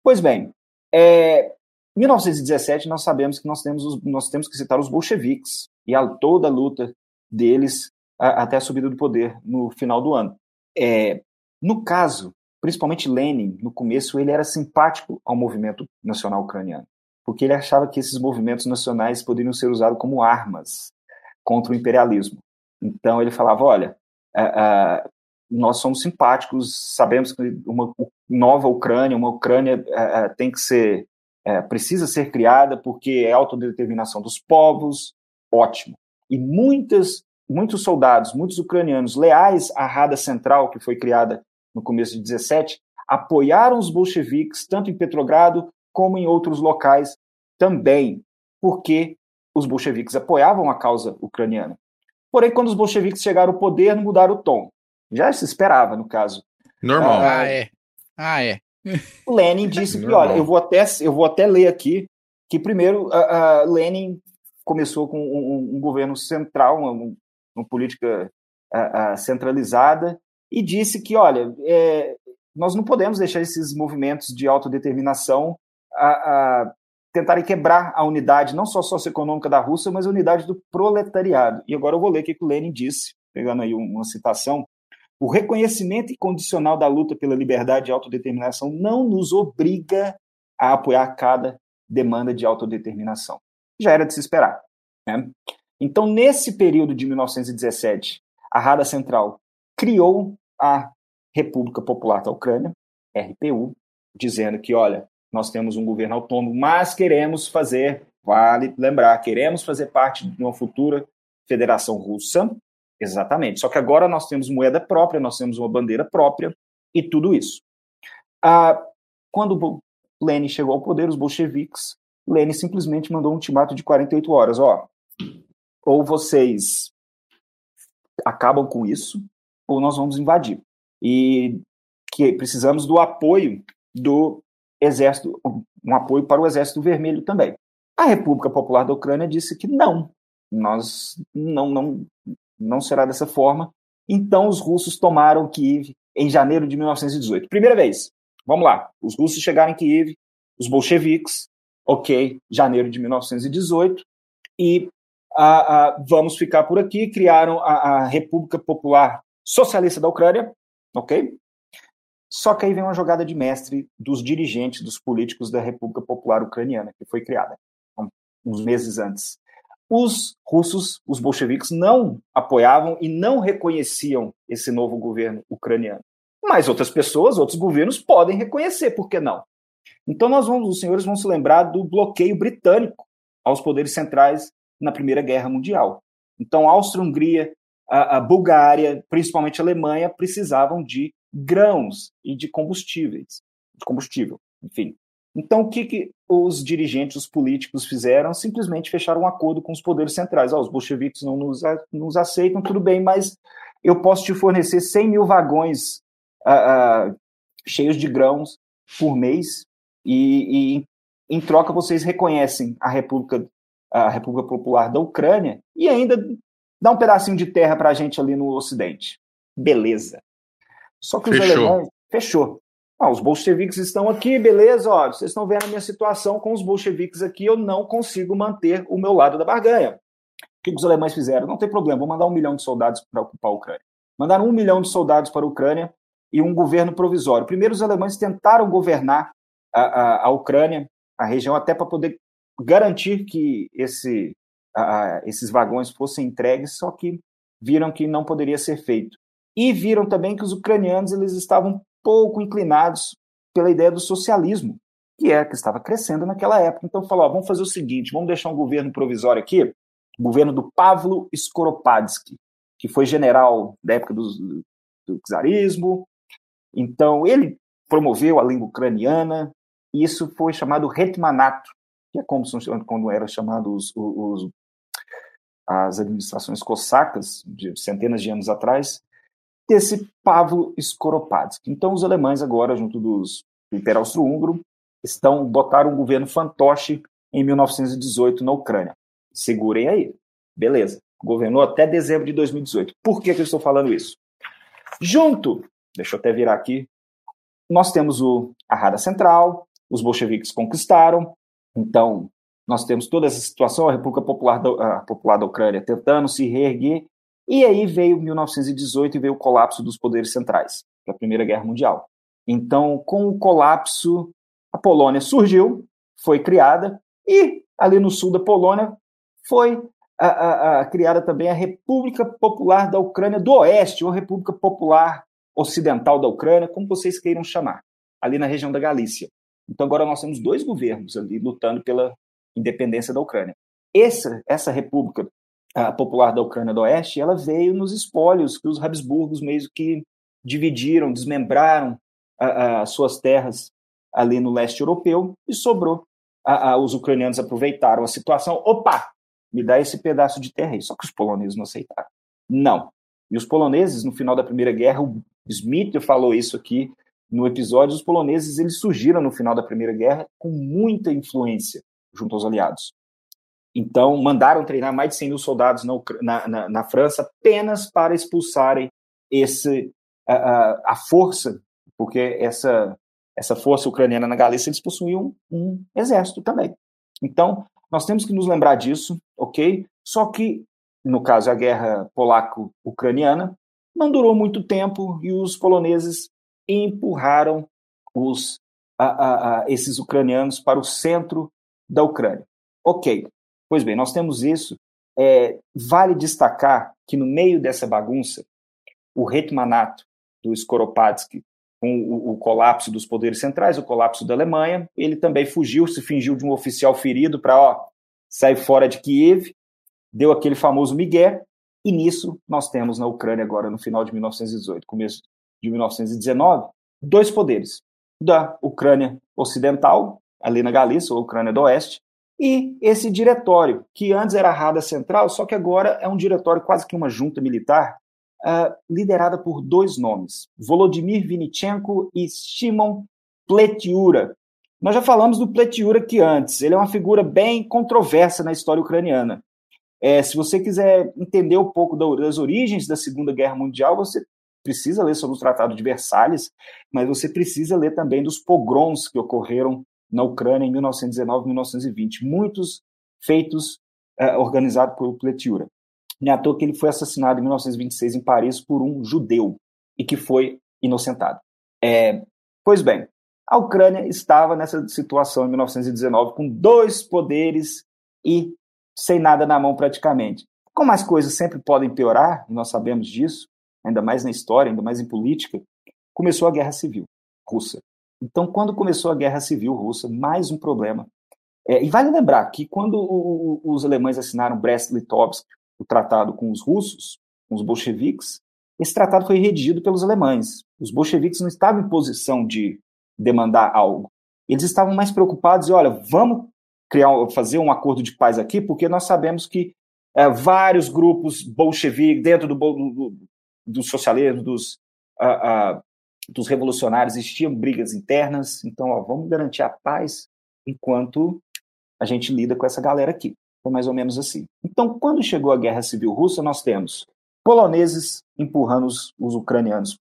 Pois bem, é, em 1917 nós sabemos que nós temos, os, nós temos que citar os bolcheviques e a, toda a luta deles a, até a subida do poder no final do ano. É, no caso, principalmente Lenin, no começo, ele era simpático ao movimento nacional ucraniano, porque ele achava que esses movimentos nacionais poderiam ser usados como armas contra o imperialismo. Então ele falava: olha, nós somos simpáticos, sabemos que uma nova Ucrânia, uma Ucrânia tem que ser, precisa ser criada porque é autodeterminação dos povos, ótimo e muitas, muitos soldados, muitos ucranianos leais à Rada Central, que foi criada no começo de 17, apoiaram os bolcheviques tanto em Petrogrado como em outros locais também, porque os bolcheviques apoiavam a causa ucraniana. Porém, quando os bolcheviques chegaram ao poder, não mudaram o tom. Já se esperava, no caso. Normal. Ah, ah é. Ah, é. Lenin disse que, olha, eu vou até, eu vou até ler aqui que primeiro uh, uh, Lenin começou com um, um governo central, uma, uma política uh, centralizada, e disse que, olha, é, nós não podemos deixar esses movimentos de autodeterminação a, a, tentarem quebrar a unidade, não só socioeconômica da Rússia, mas a unidade do proletariado. E agora eu vou ler o que o Lenin disse, pegando aí uma citação. O reconhecimento incondicional da luta pela liberdade e autodeterminação não nos obriga a apoiar cada demanda de autodeterminação já era de se esperar. Né? Então, nesse período de 1917, a Rada Central criou a República Popular da Ucrânia, RPU, dizendo que, olha, nós temos um governo autônomo, mas queremos fazer, vale lembrar, queremos fazer parte de uma futura federação russa, exatamente. Só que agora nós temos moeda própria, nós temos uma bandeira própria e tudo isso. Ah, quando Lenin chegou ao poder, os bolcheviques, Lenin simplesmente mandou um ultimato de 48 horas, ó, ou vocês acabam com isso, ou nós vamos invadir. E que precisamos do apoio do exército, um apoio para o exército vermelho também. A República Popular da Ucrânia disse que não, nós não não não será dessa forma. Então os russos tomaram Kiev em janeiro de 1918. Primeira vez. Vamos lá. Os russos chegaram em Kiev, os bolcheviques, ok, janeiro de 1918, e vamos ficar por aqui. Criaram a, a República Popular Socialista da Ucrânia, ok? Só que aí vem uma jogada de mestre dos dirigentes, dos políticos da República Popular Ucraniana, que foi criada uns meses antes. Os russos, os bolcheviques, não apoiavam e não reconheciam esse novo governo ucraniano. Mas outras pessoas, outros governos podem reconhecer, por que não? Então nós vamos, os senhores vão se lembrar do bloqueio britânico aos poderes centrais na Primeira Guerra Mundial. Então Áustria-Hungria, a, a Bulgária, principalmente a Alemanha, precisavam de grãos e de combustíveis, de combustível, enfim. Então, o que, que os dirigentes, os políticos fizeram? Simplesmente fecharam um acordo com os poderes centrais. Oh, os bolcheviques não nos, nos aceitam, tudo bem, mas eu posso te fornecer 100 mil vagões uh, uh, cheios de grãos por mês e, e, em troca vocês reconhecem a República, a República Popular da Ucrânia e ainda dá um pedacinho de terra para a gente ali no Ocidente. Beleza. Só que os fechou. alemães. Fechou. Ah, os bolcheviques estão aqui, beleza, ó, vocês estão vendo a minha situação com os bolcheviques aqui, eu não consigo manter o meu lado da barganha. O que os alemães fizeram? Não tem problema, vou mandar um milhão de soldados para ocupar a Ucrânia. Mandaram um milhão de soldados para a Ucrânia e um governo provisório. Primeiro, os alemães tentaram governar a, a, a Ucrânia, a região, até para poder garantir que esse, a, esses vagões fossem entregues, só que viram que não poderia ser feito e viram também que os ucranianos eles estavam pouco inclinados pela ideia do socialismo, que é que estava crescendo naquela época. Então falou, vamos fazer o seguinte, vamos deixar um governo provisório aqui, o governo do Pavlo Skoropadsky, que foi general da época do, do czarismo. Então ele promoveu a língua ucraniana, e isso foi chamado Hetmanato, que é como quando eram chamados os, os, as administrações cossacas de centenas de anos atrás, desse Pavlo Skoropadsky. Então, os alemães agora, junto dos, do Império Austro-Húngaro, estão botaram um governo fantoche em 1918 na Ucrânia. Segurem aí. Beleza. Governou até dezembro de 2018. Por que, que eu estou falando isso? Junto, deixa eu até virar aqui, nós temos o, a Rada Central, os bolcheviques conquistaram, então nós temos toda essa situação, a República Popular da, a Popular da Ucrânia tentando se reerguer, e aí veio 1918 e veio o colapso dos poderes centrais, da Primeira Guerra Mundial. Então, com o colapso, a Polônia surgiu, foi criada, e ali no sul da Polônia foi a, a, a, criada também a República Popular da Ucrânia do Oeste, ou República Popular Ocidental da Ucrânia, como vocês queiram chamar, ali na região da Galícia. Então agora nós temos dois governos ali lutando pela independência da Ucrânia. Essa, essa república a popular da Ucrânia do Oeste, ela veio nos espólios que os Habsburgos meio que dividiram, desmembraram as suas terras ali no leste europeu e sobrou. A, a, os ucranianos aproveitaram a situação. Opa, me dá esse pedaço de terra aí. Só que os poloneses não aceitaram. Não. E os poloneses, no final da Primeira Guerra, o Smith falou isso aqui no episódio, os poloneses eles surgiram no final da Primeira Guerra com muita influência junto aos aliados. Então, mandaram treinar mais de 100 mil soldados na, na, na França apenas para expulsarem esse, a, a, força, porque essa, essa força ucraniana na Galícia, eles possuíam um exército também. Então, nós temos que nos lembrar disso, ok? Só que, no caso, a guerra polaco-ucraniana não durou muito tempo e os poloneses empurraram os, a, a, esses ucranianos para o centro da Ucrânia. Ok, Pois bem, nós temos isso. É, vale destacar que no meio dessa bagunça, o Hetmanato do Skoropadsky com o, o, colapso dos poderes centrais, o colapso da Alemanha. Ele também fugiu, se fingiu de um oficial ferido para sair fora de Kiev, deu aquele famoso migué, e nisso nós temos na Ucrânia agora, no final de 1918, começo de 1919, dois poderes. Da Ucrânia Ocidental, ali na Galícia, ou Ucrânia do Oeste, e esse diretório, que antes era a Rada Central, só que agora é um diretório quase que uma junta militar, uh, liderada por dois nomes, Volodymyr Vinitchenko e Shimon Pletiura. Nós já falamos do Pletiura aqui antes, ele é uma figura bem controversa na história ucraniana. É, se você quiser entender um pouco das origens da Segunda Guerra Mundial, você precisa ler sobre o Tratado de Versalhes, mas você precisa ler também dos pogroms que ocorreram na Ucrânia em 1919 e 1920, muitos feitos é, organizados por Pletiura. Não é à toa que ele foi assassinado em 1926 em Paris por um judeu e que foi inocentado. É, pois bem, a Ucrânia estava nessa situação em 1919 com dois poderes e sem nada na mão praticamente. Como as coisas sempre podem piorar, e nós sabemos disso, ainda mais na história, ainda mais em política, começou a Guerra Civil Russa. Então, quando começou a Guerra Civil Russa, mais um problema. É, e vale lembrar que quando o, os alemães assinaram Brest-Litovsk, o tratado com os russos, com os bolcheviques, esse tratado foi redigido pelos alemães. Os bolcheviques não estavam em posição de demandar algo. Eles estavam mais preocupados e, olha, vamos criar, fazer um acordo de paz aqui, porque nós sabemos que é, vários grupos bolcheviques, dentro do, do, do socialismo, dos, uh, uh, dos revolucionários, existiam brigas internas. Então, ó, vamos garantir a paz enquanto a gente lida com essa galera aqui. Foi mais ou menos assim. Então, quando chegou a Guerra Civil Russa, nós temos poloneses empurrando os, os ucranianos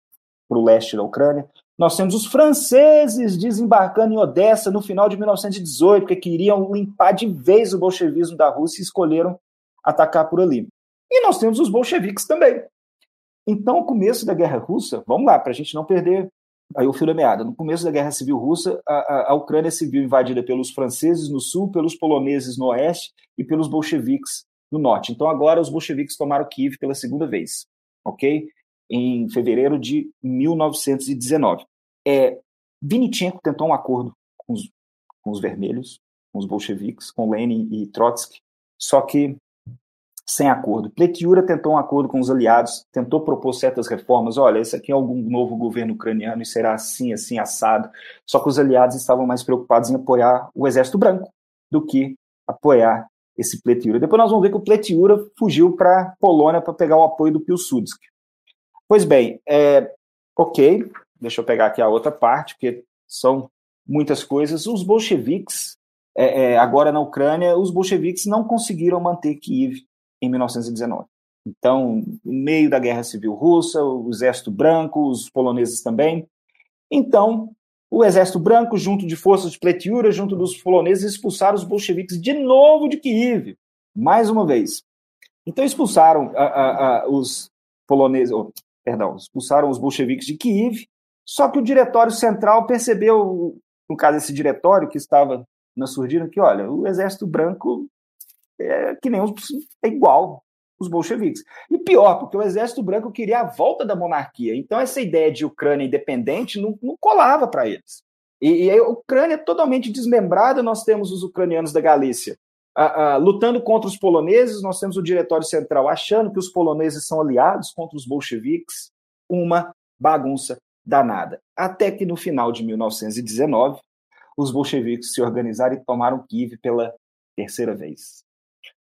para o leste da Ucrânia, nós temos os franceses desembarcando em Odessa no final de 1918, porque queriam limpar de vez o bolchevismo da Rússia e escolheram atacar por ali. E nós temos os bolcheviques também. Então, o começo da Guerra Russa, vamos lá, para a gente não perder aí o fio da meada. No começo da Guerra Civil Russa, a, a, Ucrânia se viu invadida pelos franceses no sul, pelos poloneses no oeste e pelos bolcheviques no norte. Então, agora os bolcheviques tomaram Kiev pela segunda vez, ok? Em fevereiro de 1919. É, Vinitchenko tentou um acordo com os, com os vermelhos, com os bolcheviques, com Lenin e Trotsky, só que sem acordo. Pletiura tentou um acordo com os aliados, tentou propor certas reformas. Olha, esse aqui é algum novo governo ucraniano e será assim, assim, assado. Só que os aliados estavam mais preocupados em apoiar o Exército Branco do que apoiar esse Pletiura. Depois nós vamos ver que o Pletiura fugiu para Polônia para pegar o apoio do Pilsudski. Pois bem, é, ok, Deixa eu pegar aqui a outra parte, porque são muitas coisas. Os bolcheviques, é, é, agora na Ucrânia, os bolcheviques não conseguiram manter Kiev em 1919. Então, no meio da Guerra Civil Russa, o Exército Branco, os poloneses também. Então, o Exército Branco, junto de forças de Pletiura, junto dos poloneses, expulsaram os bolcheviques de novo de Kiev, mais uma vez. Então, expulsaram a, a, a, os poloneses, oh, perdão, expulsaram os bolcheviques de Kiev só que o diretório central percebeu, no caso esse diretório que estava na surdina, que olha, o exército branco é que nem os, é igual os bolcheviques. E pior, porque o exército branco queria a volta da monarquia. Então essa ideia de Ucrânia independente não, não colava para eles. E, e, a Ucrânia é totalmente desmembrada, nós temos os ucranianos da Galícia a, lutando contra os poloneses, nós temos o Diretório Central achando que os poloneses são aliados contra os bolcheviques, uma bagunça danada. Até que no final de 1919, os bolcheviques se organizaram e tomaram Kiev pela terceira vez.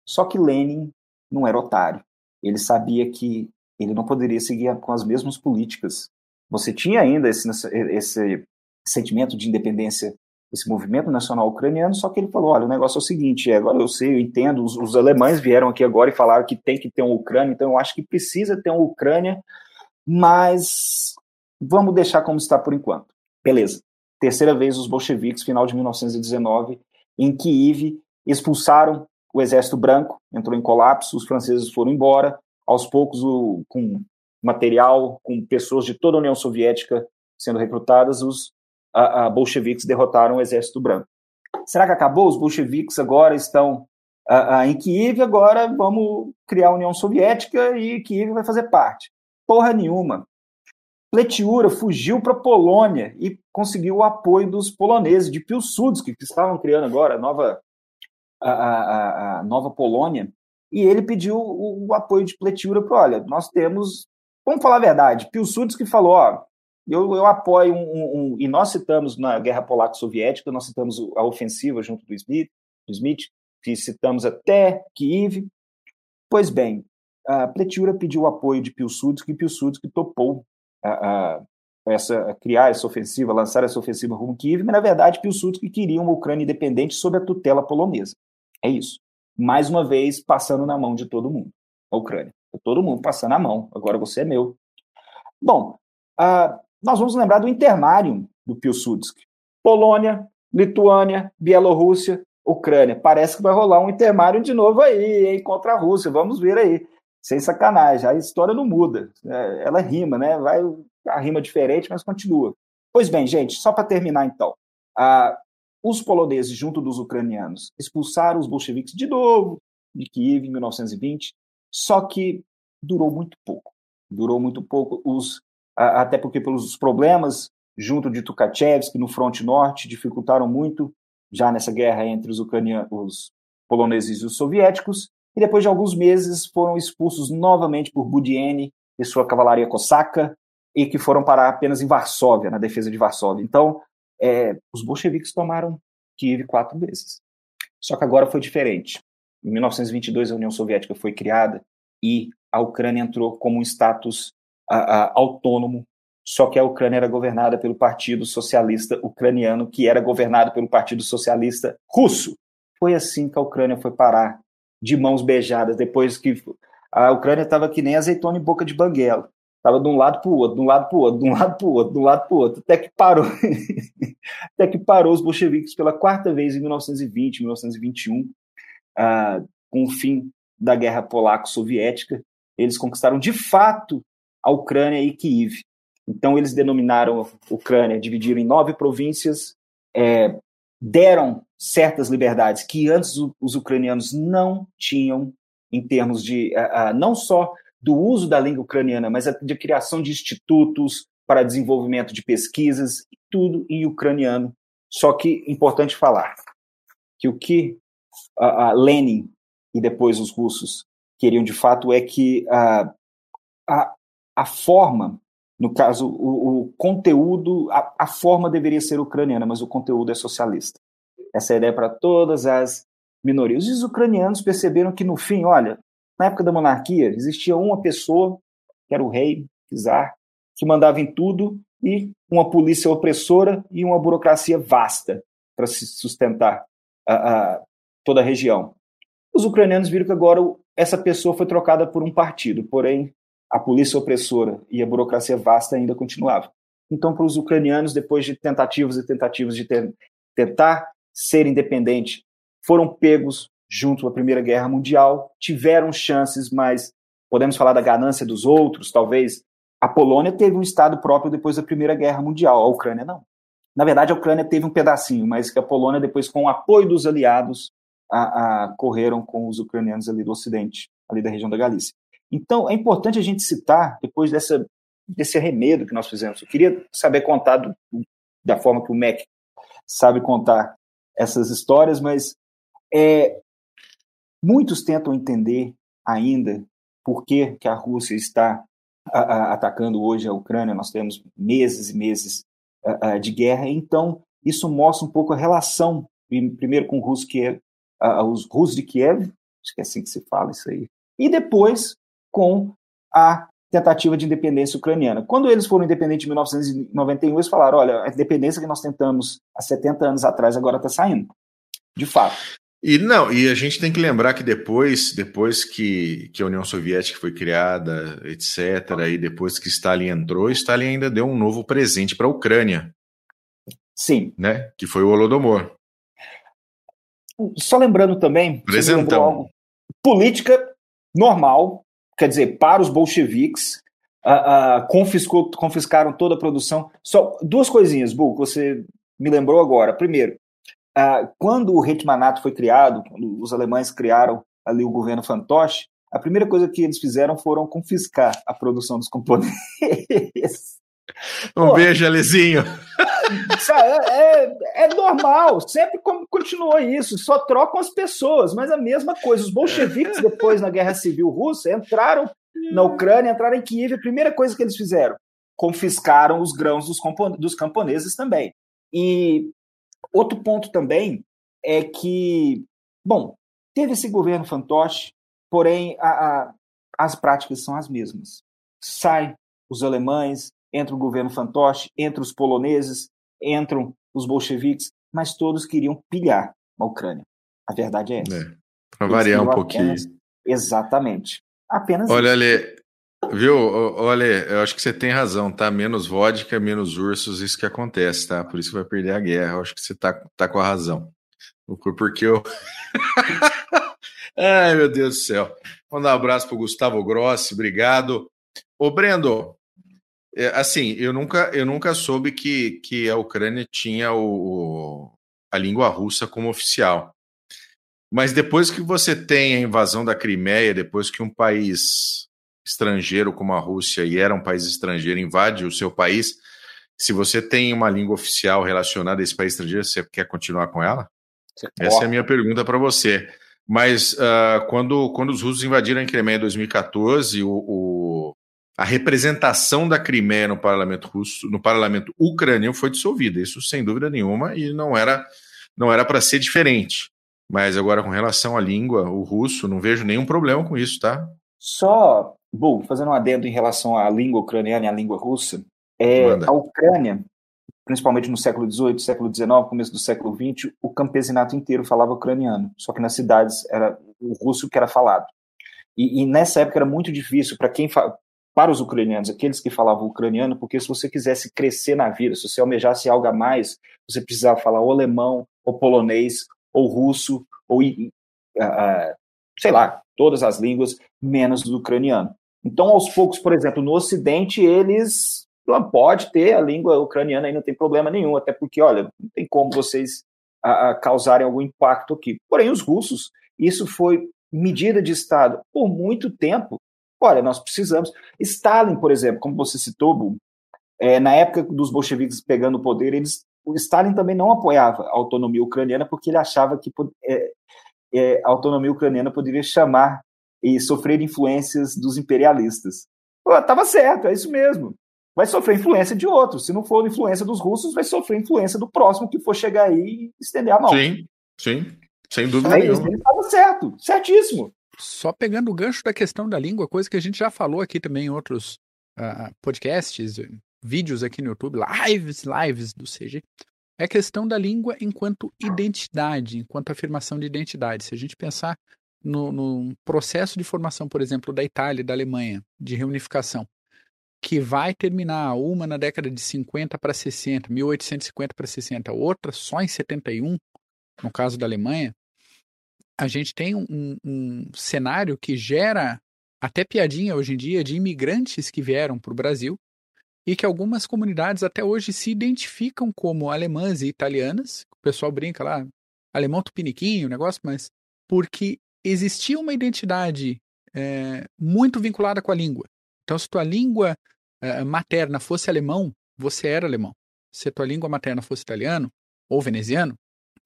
Só que Lenin não era otário. Ele sabia que ele não poderia seguir com as mesmas políticas. Você tinha ainda esse, esse sentimento de independência, esse movimento nacional ucraniano, só que ele falou: olha, o negócio é o seguinte, agora eu sei, eu entendo, os, os alemães vieram aqui agora e falaram que tem que ter uma Ucrânia, então eu acho que precisa ter uma Ucrânia, mas Vamos deixar como está por enquanto. Beleza. Terceira vez os bolcheviques, final de 1919, em Kiev, expulsaram o exército branco, entrou em colapso, os franceses foram embora, aos poucos, o, com material, com pessoas de toda a União Soviética sendo recrutadas, os a, a bolcheviques derrotaram o exército branco. Será que acabou? Os bolcheviques agora estão a, em Kiev, agora vamos criar a União Soviética e Kiev vai fazer parte. Porra nenhuma. Pletiura fugiu para a Polônia e conseguiu o apoio dos poloneses, de Piłsudski, que estavam criando agora a nova, a, a, a nova Polônia, e ele pediu o, o apoio de Pletiura para, olha, nós temos, vamos falar a verdade, Piłsudski falou, ó, eu, eu apoio um, um, um, e nós citamos na Guerra Polaco-Soviética, nós citamos a ofensiva junto do Smith, do Smith que citamos até Kiev. Pois bem, a Pletiura pediu o apoio de Piłsudski e Piłsudski topou a, a, essa, a criar essa ofensiva, lançar essa ofensiva rumo Kiev, mas na verdade Piłsudski queria uma Ucrânia independente sob a tutela polonesa. É isso. Mais uma vez, passando na mão de todo mundo, a Ucrânia. Todo mundo passando a mão, agora você é meu. Bom, uh, nós vamos lembrar do intermário do Piłsudski. Polônia, Lituânia, Bielorrússia, Ucrânia. Parece que vai rolar um intermário de novo aí, hein, contra a Rússia. Vamos ver aí. Sem sacanagem, a história não muda. É, ela rima, né? Vai a rima diferente, mas continua. Pois bem, gente, só para terminar então. Ah, os poloneses, junto dos ucranianos, expulsaram os bolcheviques de novo de Kiev em 1920, só que durou muito pouco. Durou muito pouco, os, até porque pelos problemas junto de Tukachevsky no fronte norte dificultaram muito já nessa guerra entre os os poloneses e os soviéticos, e depois de alguns meses foram expulsos novamente por Budiene e sua cavalaria cosaca, e que foram parar apenas em Varsóvia, na defesa de Varsóvia. Então, é, os bolcheviques tomaram Kiev quatro vezes. Só que agora foi diferente. Em 1922, a União Soviética foi criada e a Ucrânia entrou como um status a, a, autônomo, só que a Ucrânia era governada pelo Partido Socialista Ucraniano, que era governado pelo Partido Socialista Russo. Foi assim que a Ucrânia foi parar de mãos beijadas, depois que a Ucrânia estava que nem azeitona em boca de banguela. Estava de um lado para o outro, de um lado para o outro, de um lado para o outro, de um lado para o outro, até que parou. até que parou os bolcheviques pela quarta vez em 1920, 1921, uh, com o fim da guerra polaco-soviética. Eles conquistaram de fato a Ucrânia e Kiev. Então, eles denominaram a Ucrânia, dividiram em nove províncias, é, deram certas liberdades que antes os ucranianos não tinham, em termos de uh, uh, não só do uso da língua ucraniana, mas de criação de institutos para desenvolvimento de pesquisas, tudo em ucraniano. Só que importante falar que o que a Lenin e depois os russos queriam de fato é que a, a, a forma, no caso, o, o conteúdo, a, a forma deveria ser ucraniana, mas o conteúdo é socialista. Essa é a ideia para todas as minorias. Os ucranianos perceberam que, no fim, olha, na época da monarquia, existia uma pessoa, que era o rei, czar, que mandava em tudo, e uma polícia opressora e uma burocracia vasta para se sustentar a, a, toda a região. Os ucranianos viram que agora essa pessoa foi trocada por um partido, porém a polícia opressora e a burocracia vasta ainda continuavam. Então, para os ucranianos, depois de tentativas e tentativas de ter, tentar ser independente, foram pegos junto à Primeira Guerra Mundial, tiveram chances, mas podemos falar da ganância dos outros, talvez. A Polônia teve um Estado próprio depois da Primeira Guerra Mundial, a Ucrânia não. Na verdade, a Ucrânia teve um pedacinho, mas que a Polônia, depois, com o apoio dos aliados, a, a, correram com os ucranianos ali do Ocidente, ali da região da Galícia. Então, é importante a gente citar, depois dessa, desse arremedo que nós fizemos, eu queria saber contar do, da forma que o MEC sabe contar essas histórias, mas é, Muitos tentam entender ainda por que, que a Rússia está a, a, atacando hoje a Ucrânia. Nós temos meses e meses a, de guerra, então isso mostra um pouco a relação, primeiro com os Kiev, os russos de Kiev, acho que é assim que se fala isso aí, e depois com a tentativa de independência ucraniana. Quando eles foram independentes em 1991, eles falaram: olha, a independência que nós tentamos há 70 anos atrás agora está saindo. De fato. E não, e a gente tem que lembrar que depois, depois que, que a União Soviética foi criada, etc., e depois que Stalin entrou, Stalin ainda deu um novo presente para a Ucrânia. Sim. Né? Que foi o Holodomor. Só lembrando também, Presentão. Algo, política normal, quer dizer, para os bolcheviques, uh, uh, confiscou, confiscaram toda a produção. Só duas coisinhas, Bu, que você me lembrou agora. Primeiro, quando o Hetmanato foi criado, quando os alemães criaram ali o governo fantoche, a primeira coisa que eles fizeram foram confiscar a produção dos componentes. Um Pô, beijo, Alezinho. É, é, é, normal, sempre continuou isso, só trocam as pessoas, mas a mesma coisa. Os bolcheviques, depois na Guerra Civil Russa, entraram na Ucrânia, entraram em Kiev, a primeira coisa que eles fizeram, confiscaram os grãos dos, dos camponeses também. E outro ponto também é que, bom, teve esse governo fantoche, porém a, a, as práticas são as mesmas. Sai os alemães, entra o governo fantoche, entra os poloneses, entram os bolcheviques, mas todos queriam pilhar a Ucrânia. A verdade é essa. É, Para variar um pouquinho. Apenas, exatamente. Apenas Olha, ali, viu? Olha, eu acho que você tem razão, tá? Menos vodka, menos ursos, isso que acontece, tá? Por isso vai perder a guerra. Eu acho que você tá, tá com a razão. Porque eu. Ai, meu Deus do céu. Mandar um abraço pro Gustavo Grossi, obrigado. Ô, Brendo, é, assim, eu nunca, eu nunca soube que, que a Ucrânia tinha o, a língua russa como oficial. Mas depois que você tem a invasão da Crimeia, depois que um país estrangeiro como a Rússia, e era um país estrangeiro, invade o seu país, se você tem uma língua oficial relacionada a esse país estrangeiro, você quer continuar com ela? Essa é a minha pergunta para você. Mas uh, quando, quando os russos invadiram a Crimeia em 2014, o, o, a representação da Crimeia no parlamento russo, no parlamento ucraniano, foi dissolvida. Isso sem dúvida nenhuma, e não era não era para ser diferente. Mas agora, com relação à língua, o russo, não vejo nenhum problema com isso, tá? Só, bom, fazendo um adendo em relação à língua ucraniana e à língua russa, é, a Ucrânia principalmente no século XVIII, século XIX, começo do século XX, o campesinato inteiro falava ucraniano, só que nas cidades era o russo que era falado. E, e nessa época era muito difícil para quem para os ucranianos, aqueles que falavam ucraniano, porque se você quisesse crescer na vida, se você almejasse algo a mais, você precisava falar ou alemão, ou polonês, ou russo, ou uh, sei lá, todas as línguas, menos do ucraniano. Então, aos poucos, por exemplo, no Ocidente, eles pode ter a língua ucraniana aí, não tem problema nenhum, até porque, olha, não tem como vocês a, a causarem algum impacto aqui. Porém, os russos, isso foi medida de Estado por muito tempo. Olha, nós precisamos. Stalin, por exemplo, como você citou, é, na época dos bolcheviques pegando o poder, eles, o Stalin também não apoiava a autonomia ucraniana porque ele achava que é, é, a autonomia ucraniana poderia chamar e sofrer influências dos imperialistas. Pô, tava certo, é isso mesmo vai sofrer influência de outros. Se não for influência dos russos, vai sofrer influência do próximo que for chegar aí e estender a mão. Sim, sim, sem dúvida é nenhuma. Estava certo, certíssimo. Só pegando o gancho da questão da língua, coisa que a gente já falou aqui também em outros uh, podcasts, vídeos aqui no YouTube, lives, lives do CG, é a questão da língua enquanto identidade, enquanto afirmação de identidade. Se a gente pensar no, no processo de formação, por exemplo, da Itália e da Alemanha, de reunificação, que vai terminar uma na década de 50 para 60, 1850 para 60, outra só em 71, no caso da Alemanha, a gente tem um, um cenário que gera até piadinha hoje em dia de imigrantes que vieram para o Brasil e que algumas comunidades até hoje se identificam como alemãs e italianas. O pessoal brinca lá, alemão tupiniquinho, negócio, mas porque existia uma identidade é, muito vinculada com a língua. Então, se tua língua uh, materna fosse alemão, você era alemão. Se tua língua materna fosse italiano ou veneziano,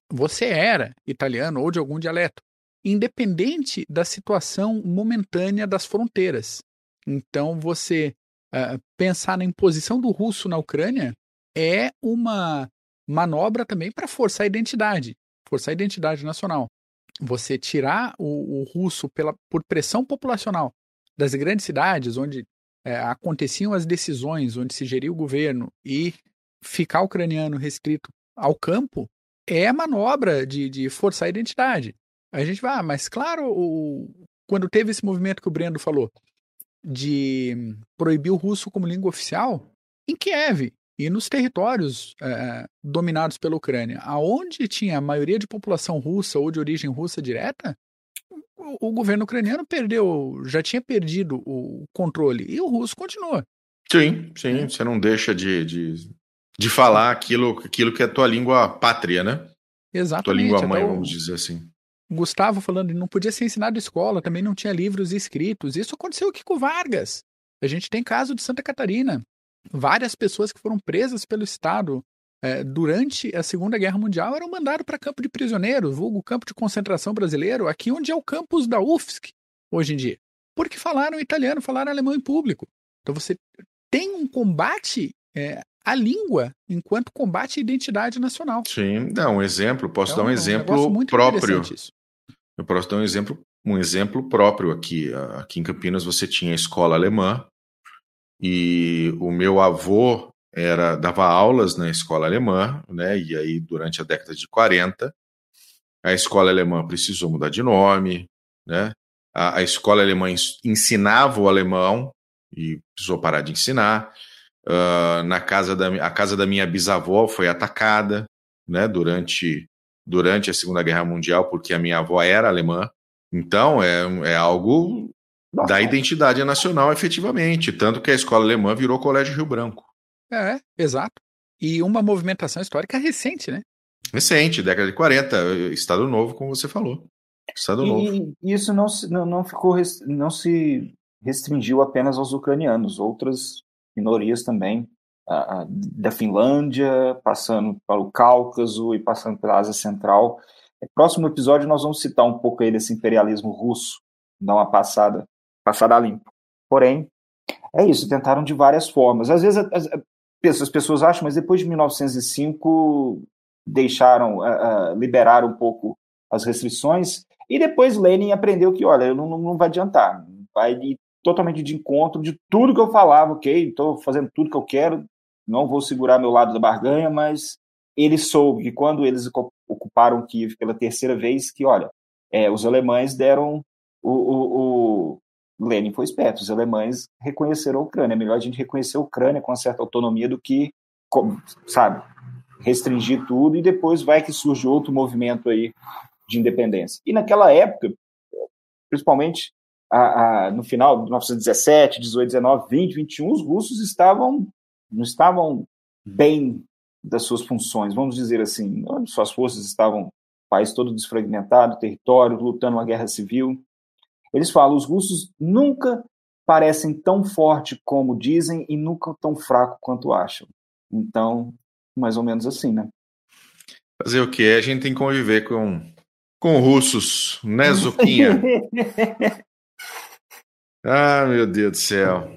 você era italiano ou de algum dialeto, independente da situação momentânea das fronteiras. Então, você uh, pensar na imposição do russo na Ucrânia é uma manobra também para forçar a identidade, forçar a identidade nacional. Você tirar o, o russo pela, por pressão populacional das grandes cidades, onde é, aconteciam as decisões, onde se geria o governo, e ficar ucraniano restrito ao campo, é manobra de, de forçar a identidade. A gente vai, ah, mas claro, o, quando teve esse movimento que o Brendo falou, de proibir o russo como língua oficial, em Kiev e nos territórios é, dominados pela Ucrânia, aonde tinha a maioria de população russa ou de origem russa direta, o, governo ucraniano perdeu, já tinha perdido o controle e o russo continua. Sim, sim, é. você não deixa de, de, de falar aquilo, aquilo que é tua língua pátria, né? Exatamente. Tua língua mãe, vamos dizer assim. Gustavo falando, não podia ser ensinado escola, também não tinha livros escritos. Isso aconteceu aqui com Vargas. A gente tem caso de Santa Catarina. Várias pessoas que foram presas pelo Estado é, durante a Segunda Guerra Mundial eram mandadas para campo de prisioneiros, vulgo campo de concentração brasileiro, aqui onde é o campus da UFSC hoje em dia. Porque falaram italiano, falaram alemão em público. Então você tem um combate é, à língua enquanto combate à identidade nacional. Sim, dá um exemplo. Posso então, dar um, um exemplo próprio. Eu posso dar um exemplo, um exemplo próprio aqui. Aqui em Campinas você tinha a escola alemã e o meu avô era dava aulas na escola alemã, né? E aí durante a década de 40 a escola alemã precisou mudar de nome, né? A, a escola alemã ensinava o alemão e precisou parar de ensinar. Uh, na casa da a casa da minha bisavó foi atacada, né? Durante durante a Segunda Guerra Mundial, porque a minha avó era alemã. Então é, é algo Nossa. da identidade nacional, efetivamente. Tanto que a escola alemã virou Colégio Rio Branco. É, exato. E uma movimentação histórica recente, né? Recente, década de 40, Estado Novo, como você falou. Estado e, Novo. E isso não, não, não ficou, não se restringiu apenas aos ucranianos, outras minorias também, a, a, da Finlândia, passando pelo Cáucaso e passando pela Ásia Central. No próximo episódio nós vamos citar um pouco aí desse imperialismo russo, dar uma passada, passada a limpo. Porém, é isso, tentaram de várias formas. Às vezes as, as pessoas acham, mas depois de 1905 deixaram, uh, uh, liberaram um pouco as restrições e depois Lenin aprendeu que, olha, não, não vai adiantar, vai totalmente de encontro de tudo que eu falava, ok, estou fazendo tudo que eu quero, não vou segurar meu lado da barganha, mas ele soube que quando eles ocuparam Kiev pela terceira vez, que, olha, é, os alemães deram o, o, o Lenin foi esperto, os alemães reconheceram a Ucrânia. É melhor a gente reconhecer a Ucrânia com uma certa autonomia do que, sabe, restringir tudo e depois vai que surge outro movimento aí de independência. E naquela época, principalmente a, a, no final de 1917, 18, 19, 20, 21, os russos estavam não estavam bem das suas funções, vamos dizer assim. Suas forças estavam, país todo desfragmentado, território, lutando uma guerra civil. Eles falam, os russos nunca parecem tão forte como dizem e nunca tão fraco quanto acham. Então, mais ou menos assim, né? Fazer o quê? A gente tem que conviver com, com russos, né, Zuquinha? ah, meu Deus do céu.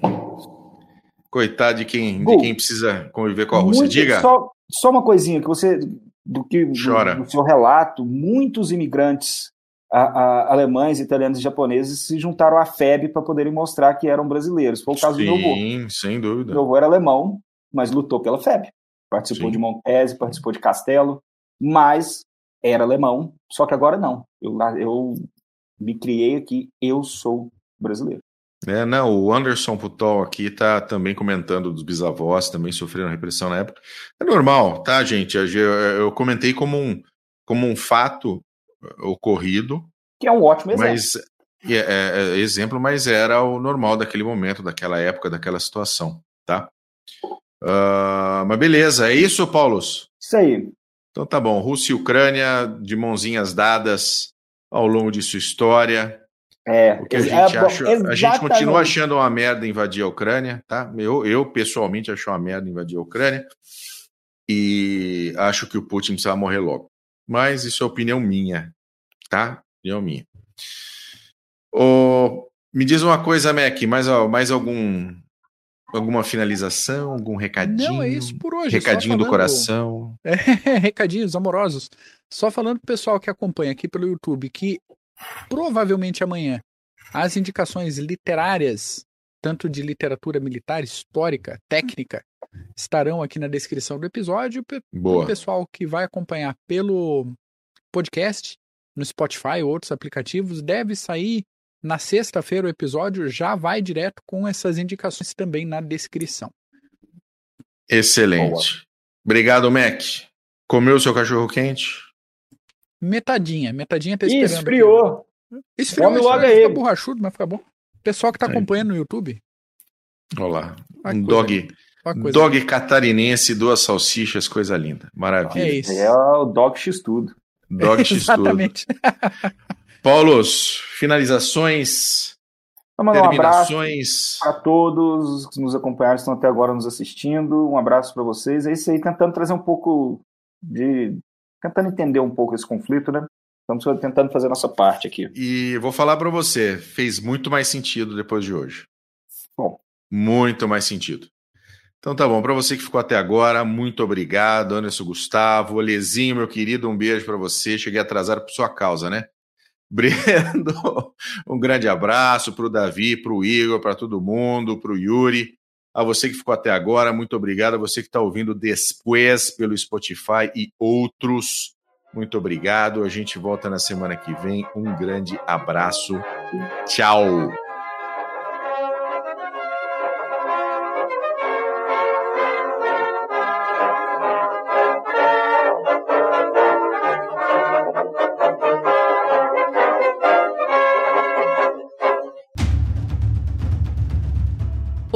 Coitado de quem, de quem precisa conviver com a Rússia. Diga. Só, só uma coisinha que você do que Chora. Do, do seu relato, muitos imigrantes a, a, alemães, italianos e japoneses se juntaram à FEB para poderem mostrar que eram brasileiros. Foi o caso Sim, do meu avô. Sim, sem dúvida. Meu avô era alemão, mas lutou pela FEB. Participou Sim. de Montese, participou de Castelo, mas era alemão, só que agora não. Eu, eu me criei aqui, eu sou brasileiro. É, não, o Anderson Putol aqui tá também comentando dos bisavós, também sofreram repressão na época. É normal, tá, gente? Eu, eu comentei como um, como um fato ocorrido. Que é um ótimo exemplo. Mas, é, é, é, exemplo, mas era o normal daquele momento, daquela época, daquela situação, tá? Uh, mas beleza, é isso, Paulos? Isso aí. Então tá bom, Rússia e Ucrânia de mãozinhas dadas ao longo de sua história. É, o que a gente é, acha, a gente continua achando uma merda invadir a Ucrânia, tá? Eu, eu pessoalmente acho uma merda invadir a Ucrânia e acho que o Putin precisa morrer logo mas isso é opinião minha, tá? Opinião minha. Oh, me diz uma coisa, Mac, mais, mais algum alguma finalização, algum recadinho? Não, é isso por hoje. Recadinho falando... do coração. É, recadinhos amorosos. Só falando pro pessoal que acompanha aqui pelo YouTube que provavelmente amanhã as indicações literárias, tanto de literatura militar, histórica, técnica, estarão aqui na descrição do episódio. O pessoal que vai acompanhar pelo podcast, no Spotify ou outros aplicativos, deve sair na sexta-feira o episódio, já vai direto com essas indicações também na descrição. Excelente. Boa. Obrigado, Mac. Comeu seu cachorro quente? Metadinha, metadinha tá esperando. Esfriou. Esfriou, Come logo aí. Fica borrachudo, mas fica bom. Pessoal que tá acompanhando no YouTube. Olá. Um dog, Dog catarinense, duas salsichas, coisa linda. Maravilha. É isso. É o Dog X tudo. Dog X tudo. Exatamente. Paulos, finalizações. Vamos mandar um abraço para todos que nos acompanharam, estão até agora nos assistindo. Um abraço para vocês. É isso aí, tentando trazer um pouco de. tentando entender um pouco esse conflito, né? Estamos tentando fazer a nossa parte aqui. E vou falar para você, fez muito mais sentido depois de hoje. Bom. Muito mais sentido. Então tá bom, para você que ficou até agora, muito obrigado, Anderson Gustavo, Lezinho, meu querido, um beijo para você. Cheguei atrasado por sua causa, né? Brendo, um grande abraço para o Davi, para o Igor, para todo mundo, para o Yuri. A você que ficou até agora, muito obrigado. A você que está ouvindo depois pelo Spotify e outros, muito obrigado. A gente volta na semana que vem. Um grande abraço. Tchau.